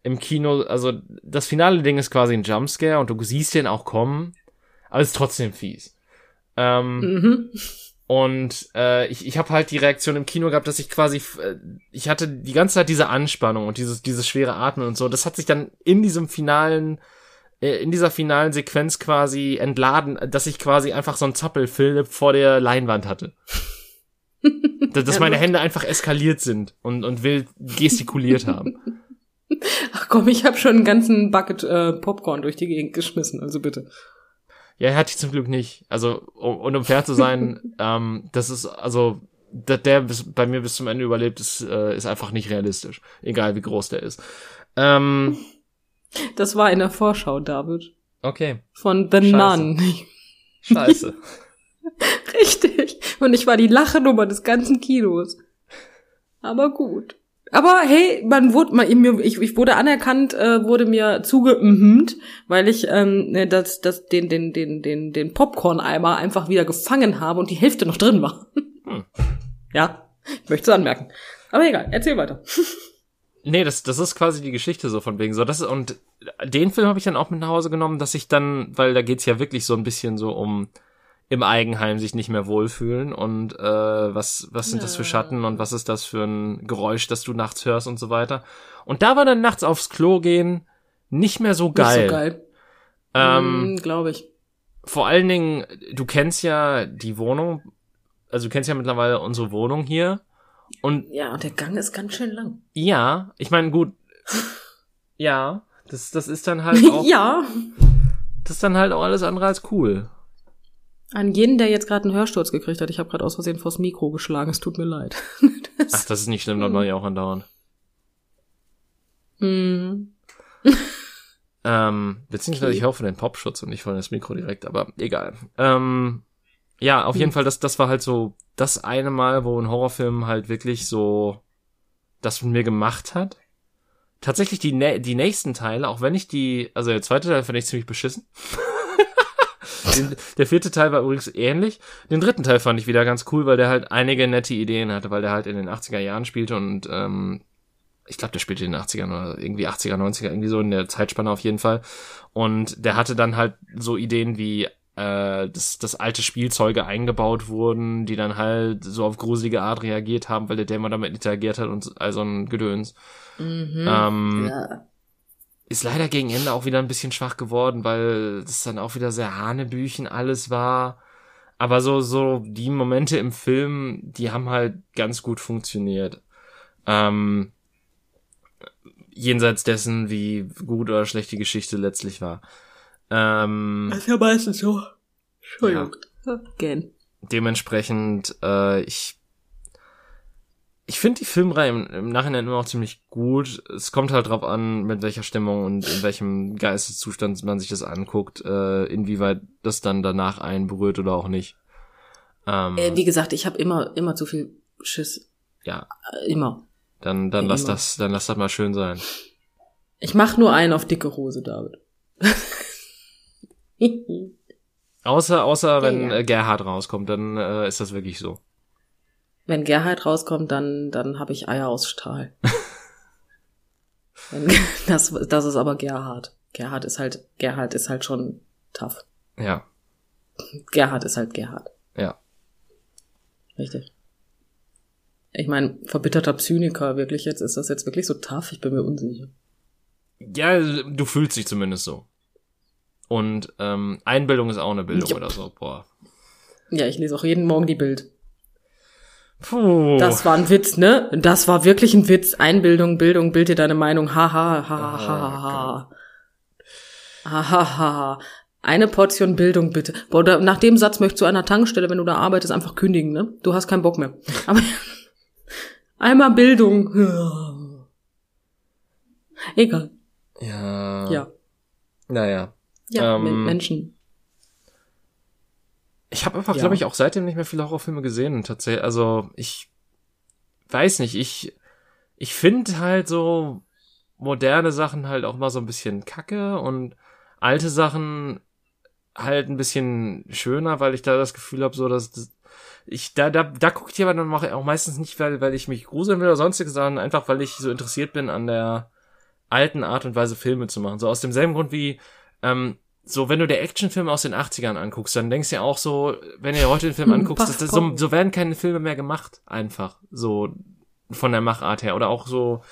Speaker 1: im Kino, also das finale Ding ist quasi ein Jumpscare und du siehst den auch kommen, aber es ist trotzdem fies. Ähm, mhm. Und äh, ich, ich habe halt die Reaktion im Kino gehabt, dass ich quasi, äh, ich hatte die ganze Zeit diese Anspannung und dieses, dieses schwere Atmen und so. Das hat sich dann in diesem finalen, äh, in dieser finalen Sequenz quasi entladen, dass ich quasi einfach so ein Zappel-Philipp vor der Leinwand hatte. [LAUGHS] dass, dass meine Hände einfach eskaliert sind und, und wild gestikuliert haben.
Speaker 2: Ach komm, ich habe schon einen ganzen Bucket äh, Popcorn durch die Gegend geschmissen, also bitte.
Speaker 1: Ja, er hatte ich zum Glück nicht. Also, um, und um fair zu sein, [LAUGHS] ähm, das ist, also, der, der bis, bei mir bis zum Ende überlebt, ist, äh, ist einfach nicht realistisch. Egal wie groß der ist. Ähm, [LAUGHS]
Speaker 2: das war in der Vorschau, David.
Speaker 1: Okay.
Speaker 2: Von The Nun.
Speaker 1: Scheiße. [LAUGHS]
Speaker 2: Richtig. Und ich war die Lachenummer des ganzen Kinos. Aber gut. Aber hey, man wurde, man, ich, ich wurde anerkannt, äh, wurde mir zugemmt, weil ich ähm, ne, das, das, den, den, den, den, den Popcorn-Eimer einfach wieder gefangen habe und die Hälfte noch drin war. Hm. Ja, ich möchte es anmerken. Aber egal, erzähl weiter. [LAUGHS]
Speaker 1: Nee, das, das ist quasi die Geschichte so von wegen so. Das, und den Film habe ich dann auch mit nach Hause genommen, dass ich dann, weil da geht's ja wirklich so ein bisschen so um im Eigenheim sich nicht mehr wohlfühlen und äh, was was sind ja. das für Schatten und was ist das für ein Geräusch, das du nachts hörst und so weiter. Und da war dann nachts aufs Klo gehen nicht mehr so geil. Nicht so geil.
Speaker 2: Ähm, mm, Glaube ich.
Speaker 1: Vor allen Dingen, du kennst ja die Wohnung, also du kennst ja mittlerweile unsere Wohnung hier und
Speaker 2: ja, und der Gang ist ganz schön lang.
Speaker 1: Ja, ich meine gut. [LAUGHS] ja, das das ist dann halt [LAUGHS] auch
Speaker 2: Ja.
Speaker 1: Das ist dann halt auch alles andere als cool.
Speaker 2: An jeden, der jetzt gerade einen Hörsturz gekriegt hat, ich habe gerade aus Versehen vors Mikro geschlagen, es tut mir leid. [LAUGHS]
Speaker 1: das Ach, das ist nicht schlimm, das mache ich auch andauernd.
Speaker 2: Mhm.
Speaker 1: ähm, beziehungsweise okay. ich hoffe den Popschutz und nicht von das Mikro direkt, aber egal. Ähm, ja, auf jeden mhm. Fall, das, das war halt so das eine Mal, wo ein Horrorfilm halt wirklich so das von mir gemacht hat. Tatsächlich die, die nächsten Teile, auch wenn ich die, also der zweite Teil fand ich ziemlich beschissen. [LAUGHS] Den, der vierte Teil war übrigens ähnlich. Den dritten Teil fand ich wieder ganz cool, weil der halt einige nette Ideen hatte, weil der halt in den 80er Jahren spielte und ähm, ich glaube, der spielte in den 80ern oder irgendwie 80er, 90er, irgendwie so in der Zeitspanne auf jeden Fall. Und der hatte dann halt so Ideen wie äh, dass, dass alte Spielzeuge eingebaut wurden, die dann halt so auf gruselige Art reagiert haben, weil der Dämon damit interagiert hat und all so ein Gedöns. Mhm, ähm, ja ist leider gegen Ende auch wieder ein bisschen schwach geworden, weil das dann auch wieder sehr Hanebüchen alles war. Aber so, so die Momente im Film, die haben halt ganz gut funktioniert. Ähm, jenseits dessen, wie gut oder schlecht die Geschichte letztlich war. Ähm,
Speaker 2: das ist ja meistens so. Entschuldigung. Ja. Gern.
Speaker 1: Dementsprechend, äh, ich ich finde die Filmreihe im, im, Nachhinein immer auch ziemlich gut. Es kommt halt drauf an, mit welcher Stimmung und in welchem Geisteszustand man sich das anguckt, äh, inwieweit das dann danach einen berührt oder auch nicht.
Speaker 2: Ähm, äh, wie gesagt, ich habe immer immer zu viel Schiss.
Speaker 1: Ja.
Speaker 2: Äh, immer.
Speaker 1: Dann dann lass das dann lass das mal schön sein.
Speaker 2: Ich mach nur einen auf dicke Hose, David. [LAUGHS]
Speaker 1: außer außer wenn ja, ja. Äh, Gerhard rauskommt, dann äh, ist das wirklich so.
Speaker 2: Wenn Gerhard rauskommt, dann, dann habe ich Eier aus Stahl. [LAUGHS] das, das ist aber Gerhard. Gerhard ist halt, Gerhard ist halt schon tough.
Speaker 1: Ja.
Speaker 2: Gerhard ist halt Gerhard.
Speaker 1: Ja.
Speaker 2: Richtig. Ich meine, verbitterter Zyniker, wirklich jetzt, ist das jetzt wirklich so tough? Ich bin mir unsicher.
Speaker 1: Ja, du fühlst dich zumindest so. Und ähm, Einbildung ist auch eine Bildung
Speaker 2: Jupp.
Speaker 1: oder so. Boah.
Speaker 2: Ja, ich lese auch jeden Morgen die Bild.
Speaker 1: Puh.
Speaker 2: Das war ein Witz, ne? Das war wirklich ein Witz. Einbildung, Bildung, bild dir deine Meinung. Ha, ha, ha, ha, ha, ha. Ha, ha, ha. Eine Portion Bildung bitte. Boah, da, nach dem Satz möchtest du an einer Tankstelle, wenn du da arbeitest, einfach kündigen, ne? Du hast keinen Bock mehr. [LAUGHS] Aber einmal Bildung. Egal.
Speaker 1: ja.
Speaker 2: Ja.
Speaker 1: Naja.
Speaker 2: Ja,
Speaker 1: Ähm,
Speaker 2: Men- Menschen.
Speaker 1: Ich habe einfach,
Speaker 2: Ja.
Speaker 1: glaube ich, auch seitdem nicht mehr viele Horrorfilme gesehen. Tatsächlich, also ich weiß nicht, ich ich finde halt so moderne Sachen halt auch mal so ein bisschen kacke und alte Sachen halt ein bisschen schöner, weil ich da das Gefühl habe, so dass das, ich da da da gucke ich aber dann auch meistens nicht, weil weil ich mich gruseln will oder sonstiges, sondern einfach weil ich so interessiert bin an der alten Art und Weise Filme zu machen. So aus demselben Grund wie ähm, so, wenn du dir Actionfilme aus den 80ern anguckst, dann denkst du ja auch so, wenn du dir heute den Film anguckst, das, das, so, so werden keine Filme mehr gemacht, einfach. So von der Machart her. Oder auch so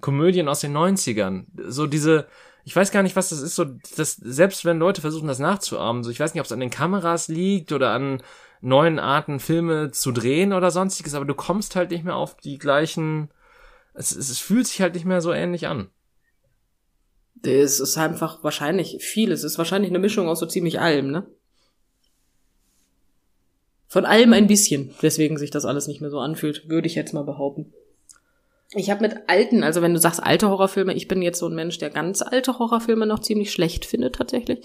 Speaker 1: Komödien aus den 90ern. So diese, ich weiß gar nicht, was das ist, so, das, selbst wenn Leute versuchen, das nachzuahmen, so, ich weiß nicht, ob es an den Kameras liegt oder an neuen Arten, Filme zu drehen oder sonstiges, aber du kommst halt nicht mehr auf die gleichen, es, es, es fühlt sich halt nicht mehr so ähnlich an.
Speaker 2: Es ist einfach wahrscheinlich vieles. Es ist wahrscheinlich eine Mischung aus so ziemlich allem, ne? Von allem ein bisschen, weswegen sich das alles nicht mehr so anfühlt, würde ich jetzt mal behaupten. Ich habe mit alten, also wenn du sagst alte Horrorfilme, ich bin jetzt so ein Mensch, der ganz alte Horrorfilme noch ziemlich schlecht findet tatsächlich.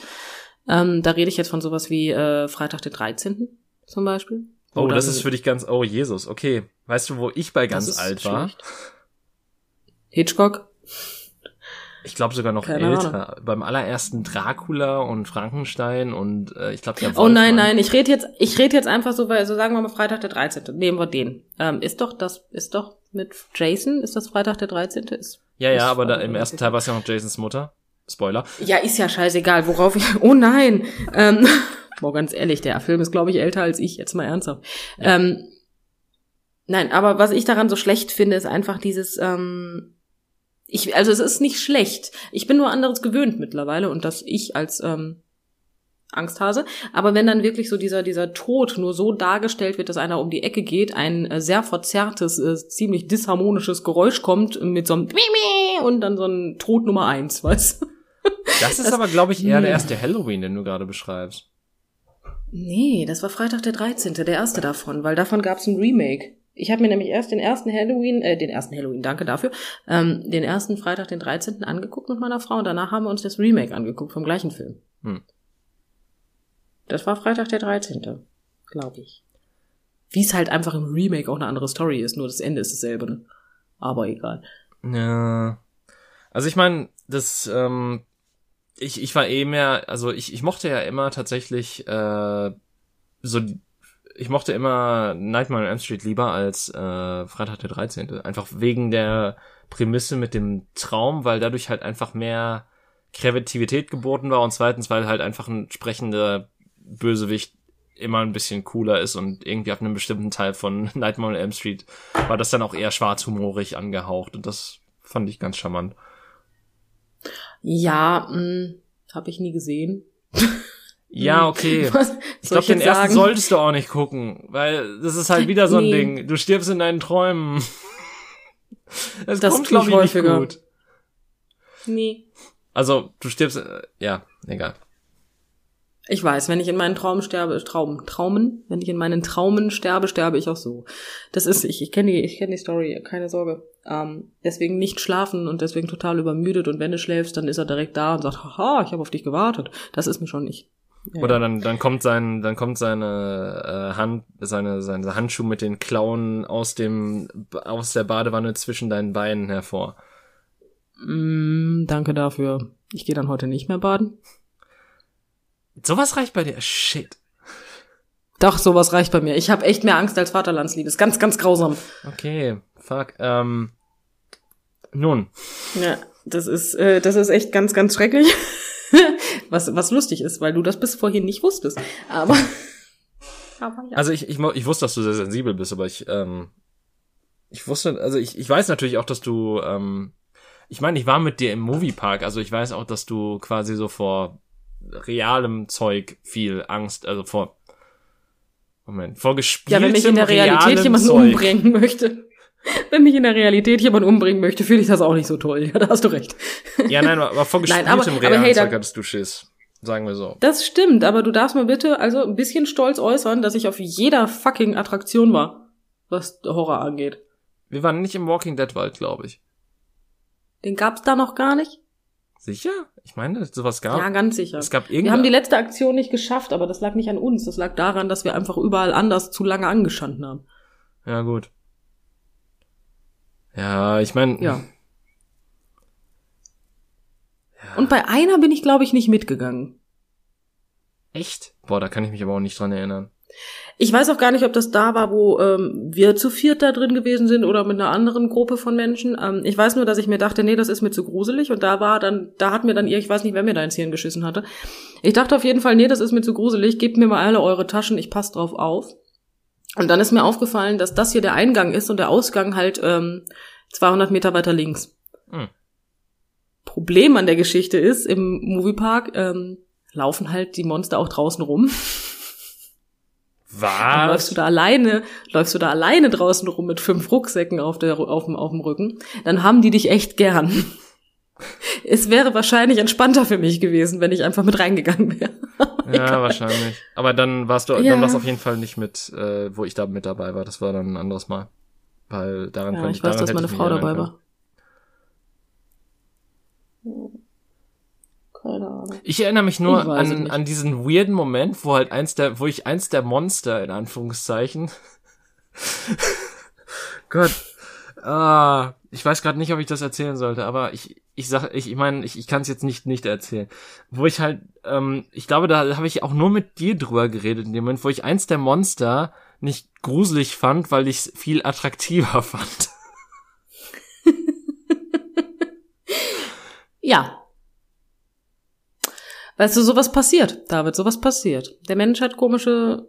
Speaker 2: Ähm, da rede ich jetzt von sowas wie äh, Freitag der 13. zum Beispiel.
Speaker 1: Oh,
Speaker 2: Oder-
Speaker 1: das ist für dich ganz, oh Jesus, okay. Weißt du, wo ich bei ganz alt war?
Speaker 2: schlecht. Hitchcock?
Speaker 1: Ich glaube sogar noch
Speaker 2: Keine
Speaker 1: älter. Beim allerersten Dracula und Frankenstein und äh, ich glaube der
Speaker 2: Oh nein,
Speaker 1: Wolfmann.
Speaker 2: nein, ich rede jetzt, ich rede jetzt einfach so, weil so sagen wir mal Freitag der 13. Nehmen wir den. Ähm, ist doch das, ist doch mit Jason, ist das Freitag der 13. Ist,
Speaker 1: Ja, ja,
Speaker 2: ist
Speaker 1: aber da, im ersten
Speaker 2: 13..
Speaker 1: Teil war es ja noch Jasons Mutter. Spoiler.
Speaker 2: Ja, ist ja scheißegal, worauf ich, [LAUGHS] oh nein, ähm, [LAUGHS] boah, ganz ehrlich, der Film ist, glaube ich, älter als ich, jetzt mal ernsthaft. Ähm, nein, aber was ich daran so schlecht finde, ist einfach dieses, ähm, ich, also es ist nicht schlecht. Ich bin nur anderes gewöhnt mittlerweile und dass ich als ähm, Angsthase. Aber wenn dann wirklich so dieser, dieser Tod nur so dargestellt wird, dass einer um die Ecke geht, ein äh, sehr verzerrtes, äh, ziemlich disharmonisches Geräusch kommt mit so einem Mimi und dann so ein Tod Nummer eins, weißt du? [LAUGHS]
Speaker 1: Das ist aber, glaube ich, eher der
Speaker 2: Hm.
Speaker 1: erste Halloween, den du gerade beschreibst.
Speaker 2: Nee, das war Freitag der 13., der erste davon, weil davon gab's ein Remake. Ich habe mir nämlich erst den ersten Halloween, äh, den ersten Halloween, danke dafür, ähm, den ersten Freitag, den 13. angeguckt mit meiner Frau und danach haben wir uns das Remake angeguckt vom gleichen Film.
Speaker 1: Hm.
Speaker 2: Das war Freitag der 13., glaube ich. Wie es halt einfach im Remake auch eine andere Story ist, nur das Ende ist dasselbe, ne? Aber egal.
Speaker 1: Ja. Also ich meine, das, ähm, ich, ich war eh mehr, also ich, ich mochte ja immer tatsächlich äh, so, ich mochte immer Nightmare on Elm Street lieber als äh, Freitag der 13. Einfach wegen der Prämisse mit dem Traum, weil dadurch halt einfach mehr Kreativität geboten war und zweitens, weil halt einfach ein sprechender Bösewicht immer ein bisschen cooler ist und irgendwie ab einem bestimmten Teil von [LAUGHS] Nightmare on Elm Street war das dann auch eher schwarzhumorig angehaucht und das fand ich ganz charmant.
Speaker 2: Ja, mh, habe ich nie gesehen. [LAUGHS]
Speaker 1: Ja, okay. [LAUGHS]
Speaker 2: Was
Speaker 1: Ich glaube, den ersten
Speaker 2: sagen?
Speaker 1: solltest du auch nicht gucken, weil das ist halt wieder so ein
Speaker 2: Nee.
Speaker 1: Ding. Du stirbst in deinen Träumen. [LAUGHS] Es
Speaker 2: Das
Speaker 1: kommt, glaube
Speaker 2: ich
Speaker 1: ich, nicht
Speaker 2: häufiger.
Speaker 1: gut.
Speaker 2: Nee.
Speaker 1: Also, du stirbst, äh, ja, egal.
Speaker 2: Ich weiß, wenn ich in meinen Traum sterbe, Traum, Traumen, wenn ich in meinen Traumen sterbe, sterbe ich auch so. Das ist, ich, ich kenne die, ich kenne die Story, keine Sorge. Ähm, deswegen nicht schlafen und deswegen total übermüdet und wenn du schläfst, dann ist er direkt da und sagt, haha, ich habe auf dich gewartet. Das ist mir schon nicht. Ja,
Speaker 1: Oder dann, dann kommt sein, dann kommt seine äh, Hand, seine, seine Handschuh mit den Klauen aus dem, aus der Badewanne zwischen deinen Beinen hervor.
Speaker 2: Mm, danke dafür. Ich gehe dann heute nicht mehr baden.
Speaker 1: Sowas reicht bei dir. Shit.
Speaker 2: Doch, sowas reicht bei mir. Ich habe echt mehr Angst als Vaterlandsliebe. Ist ganz, ganz grausam.
Speaker 1: Okay, fuck. Ähm, nun,
Speaker 2: Ja, das ist, äh, das ist echt ganz, ganz schrecklich. [LAUGHS] was, was lustig ist, weil du das bis vorhin nicht wusstest. Aber [LAUGHS] Aber ja.
Speaker 1: Also ich, ich, ich wusste, dass du sehr sensibel bist, aber ich, ähm, ich wusste, also ich, ich weiß natürlich auch, dass du, ähm, ich meine, ich war mit dir im Moviepark, also ich weiß auch, dass du quasi so vor realem Zeug viel Angst, also vor, Moment, vor
Speaker 2: ja,
Speaker 1: gespieltem
Speaker 2: wenn mich in der Realität jemand umbringen möchte. Wenn mich in der Realität jemand umbringen möchte, finde ich das auch nicht so toll. Ja, da hast du recht.
Speaker 1: Ja, nein, aber vor [LAUGHS] gespieltem realen
Speaker 2: hey,
Speaker 1: hattest du Schiss. Sagen wir so.
Speaker 2: Das stimmt, aber du darfst mir bitte also ein bisschen stolz äußern, dass ich auf jeder fucking Attraktion war, was Horror angeht.
Speaker 1: Wir waren nicht im Walking Dead Wald, glaube ich.
Speaker 2: Den gab's da noch gar nicht?
Speaker 1: Sicher? Ich meine, sowas gab.
Speaker 2: Ja, ganz sicher.
Speaker 1: es gab
Speaker 2: Wir haben die
Speaker 1: irgendwie.
Speaker 2: letzte Aktion nicht geschafft, aber das lag nicht an uns. Das lag daran, dass wir einfach überall anders zu lange angestanden haben.
Speaker 1: Ja, gut. Ja, ich meine.
Speaker 2: Ja. Und bei einer bin ich, glaube ich, nicht mitgegangen.
Speaker 1: Echt? Boah, da kann ich mich aber auch nicht dran erinnern.
Speaker 2: Ich weiß auch gar nicht, ob das da war, wo ähm, wir zu viert da drin gewesen sind oder mit einer anderen Gruppe von Menschen. Ähm, ich weiß nur, dass ich mir dachte, nee, das ist mir zu gruselig. Und da war dann, da hat mir dann ihr, ich weiß nicht, wer mir da ins Hirn geschissen hatte. Ich dachte auf jeden Fall, nee, das ist mir zu gruselig. Gebt mir mal alle eure Taschen, ich pass drauf auf. Und dann ist mir aufgefallen, dass das hier der Eingang ist und der Ausgang halt ähm, 200 Meter weiter links.
Speaker 1: Hm.
Speaker 2: Problem an der Geschichte ist, im Moviepark ähm, laufen halt die Monster auch draußen rum. Dann läufst
Speaker 1: Was?
Speaker 2: du da alleine, läufst du da alleine draußen rum mit fünf Rucksäcken auf, der, auf, dem, auf dem Rücken, dann haben die dich echt gern. Es wäre wahrscheinlich entspannter für mich gewesen, wenn ich einfach mit reingegangen wäre. [LAUGHS]
Speaker 1: Ja, wahrscheinlich. Aber dann warst du,
Speaker 2: Ja.
Speaker 1: dann warst du auf jeden Fall nicht mit, äh, wo ich da mit dabei war. Das war dann ein anderes Mal. Weil daran
Speaker 2: Ja,
Speaker 1: könnte
Speaker 2: ich weiß, dass meine Frau dabei war. Keine Ahnung.
Speaker 1: Ich erinnere mich nur an, an diesen weirden Moment, wo halt eins der, wo ich eins der Monster in Anführungszeichen. [LAUGHS] Gott. Ah, ich weiß gerade nicht, ob ich das erzählen sollte, aber ich, ich sag, ich, ich meine, ich, ich kann es jetzt nicht nicht erzählen. Wo ich halt, ähm, ich glaube, da habe ich auch nur mit dir drüber geredet in dem Moment, wo ich eins der Monster nicht gruselig fand, weil ich es viel attraktiver [LAUGHS] fand.
Speaker 2: Ja. Weißt du, sowas passiert, David, sowas passiert. Der Mensch hat komische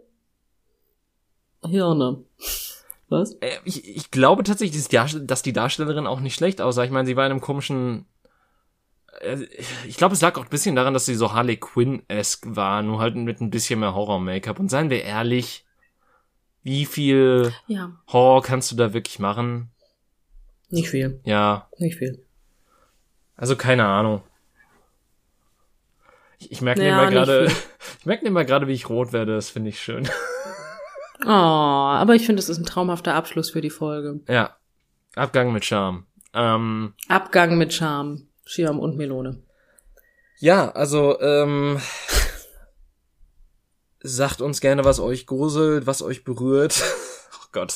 Speaker 2: Hirne. Was?
Speaker 1: Äh, Ich, ich glaube tatsächlich, dass die Darstellerin auch nicht schlecht aussah. Ich meine, sie war in einem komischen. äh, Ich glaube, es lag auch ein bisschen daran, dass sie so Harley Quinn-esque war, nur halt mit ein bisschen mehr Horror-Make-up. Und seien wir ehrlich, wie viel
Speaker 2: Ja,
Speaker 1: Horror kannst du da wirklich machen?
Speaker 2: nicht viel,
Speaker 1: Ja,
Speaker 2: nicht viel.
Speaker 1: also keine Ahnung. Ich, ich merke
Speaker 2: Ja,
Speaker 1: mir
Speaker 2: nicht
Speaker 1: gerade, [LAUGHS] ich merke mir mal gerade, wie ich rot werde. Das finde ich schön. [LAUGHS]
Speaker 2: Oh, aber ich finde, es ist ein traumhafter Abschluss für die Folge.
Speaker 1: ja, Abgang mit Charme. Ähm,
Speaker 2: Abgang mit Charme, Schirm und Melone.
Speaker 1: Ja, also, ähm, sagt uns gerne, was euch gruselt, was euch berührt. [LAUGHS] oh Gott.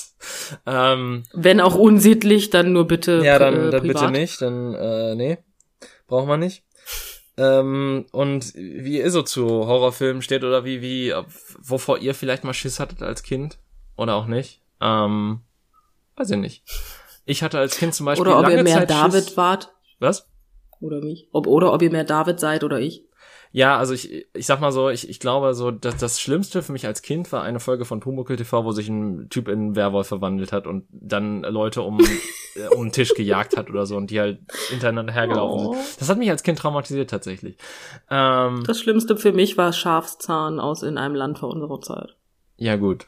Speaker 1: Ähm,
Speaker 2: Wenn auch unsittlich, dann nur bitte
Speaker 1: ja, dann,
Speaker 2: äh,
Speaker 1: dann
Speaker 2: privat.
Speaker 1: bitte nicht, dann, äh, nee, brauchen wir nicht. Ähm, und wie ihr so zu Horrorfilmen steht oder wie, wie, wovor ihr vielleicht mal Schiss hattet als Kind oder auch nicht. Ähm, weiß ich nicht. Ich hatte als Kind zum Beispiel
Speaker 2: Oder ob
Speaker 1: lange
Speaker 2: ihr mehr
Speaker 1: Zeit
Speaker 2: David
Speaker 1: Schiss.
Speaker 2: wart
Speaker 1: Was?
Speaker 2: oder mich. Ob, oder ob ihr mehr David seid oder ich.
Speaker 1: Ja, also ich, ich sag mal so, ich, ich glaube so, dass das Schlimmste für mich als Kind war eine Folge von Pumuckl TV, wo sich ein Typ in einen Werwolf verwandelt hat und dann Leute um, äh, um den Tisch gejagt hat oder so und die halt hintereinander hergelaufen
Speaker 2: Oh.
Speaker 1: sind. Das hat mich als Kind traumatisiert tatsächlich. Ähm,
Speaker 2: Das Schlimmste für mich war Schafszahn aus in einem Land vor unserer Zeit.
Speaker 1: ja, gut.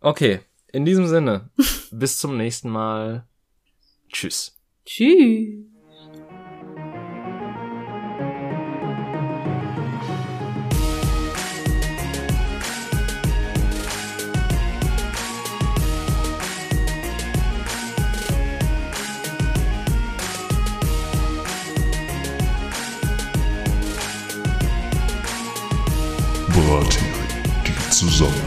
Speaker 1: Okay, in diesem Sinne, [LAUGHS] bis zum nächsten Mal. Tschüss.
Speaker 2: Tschüss.
Speaker 3: Brattiere, die Zusammenkunft.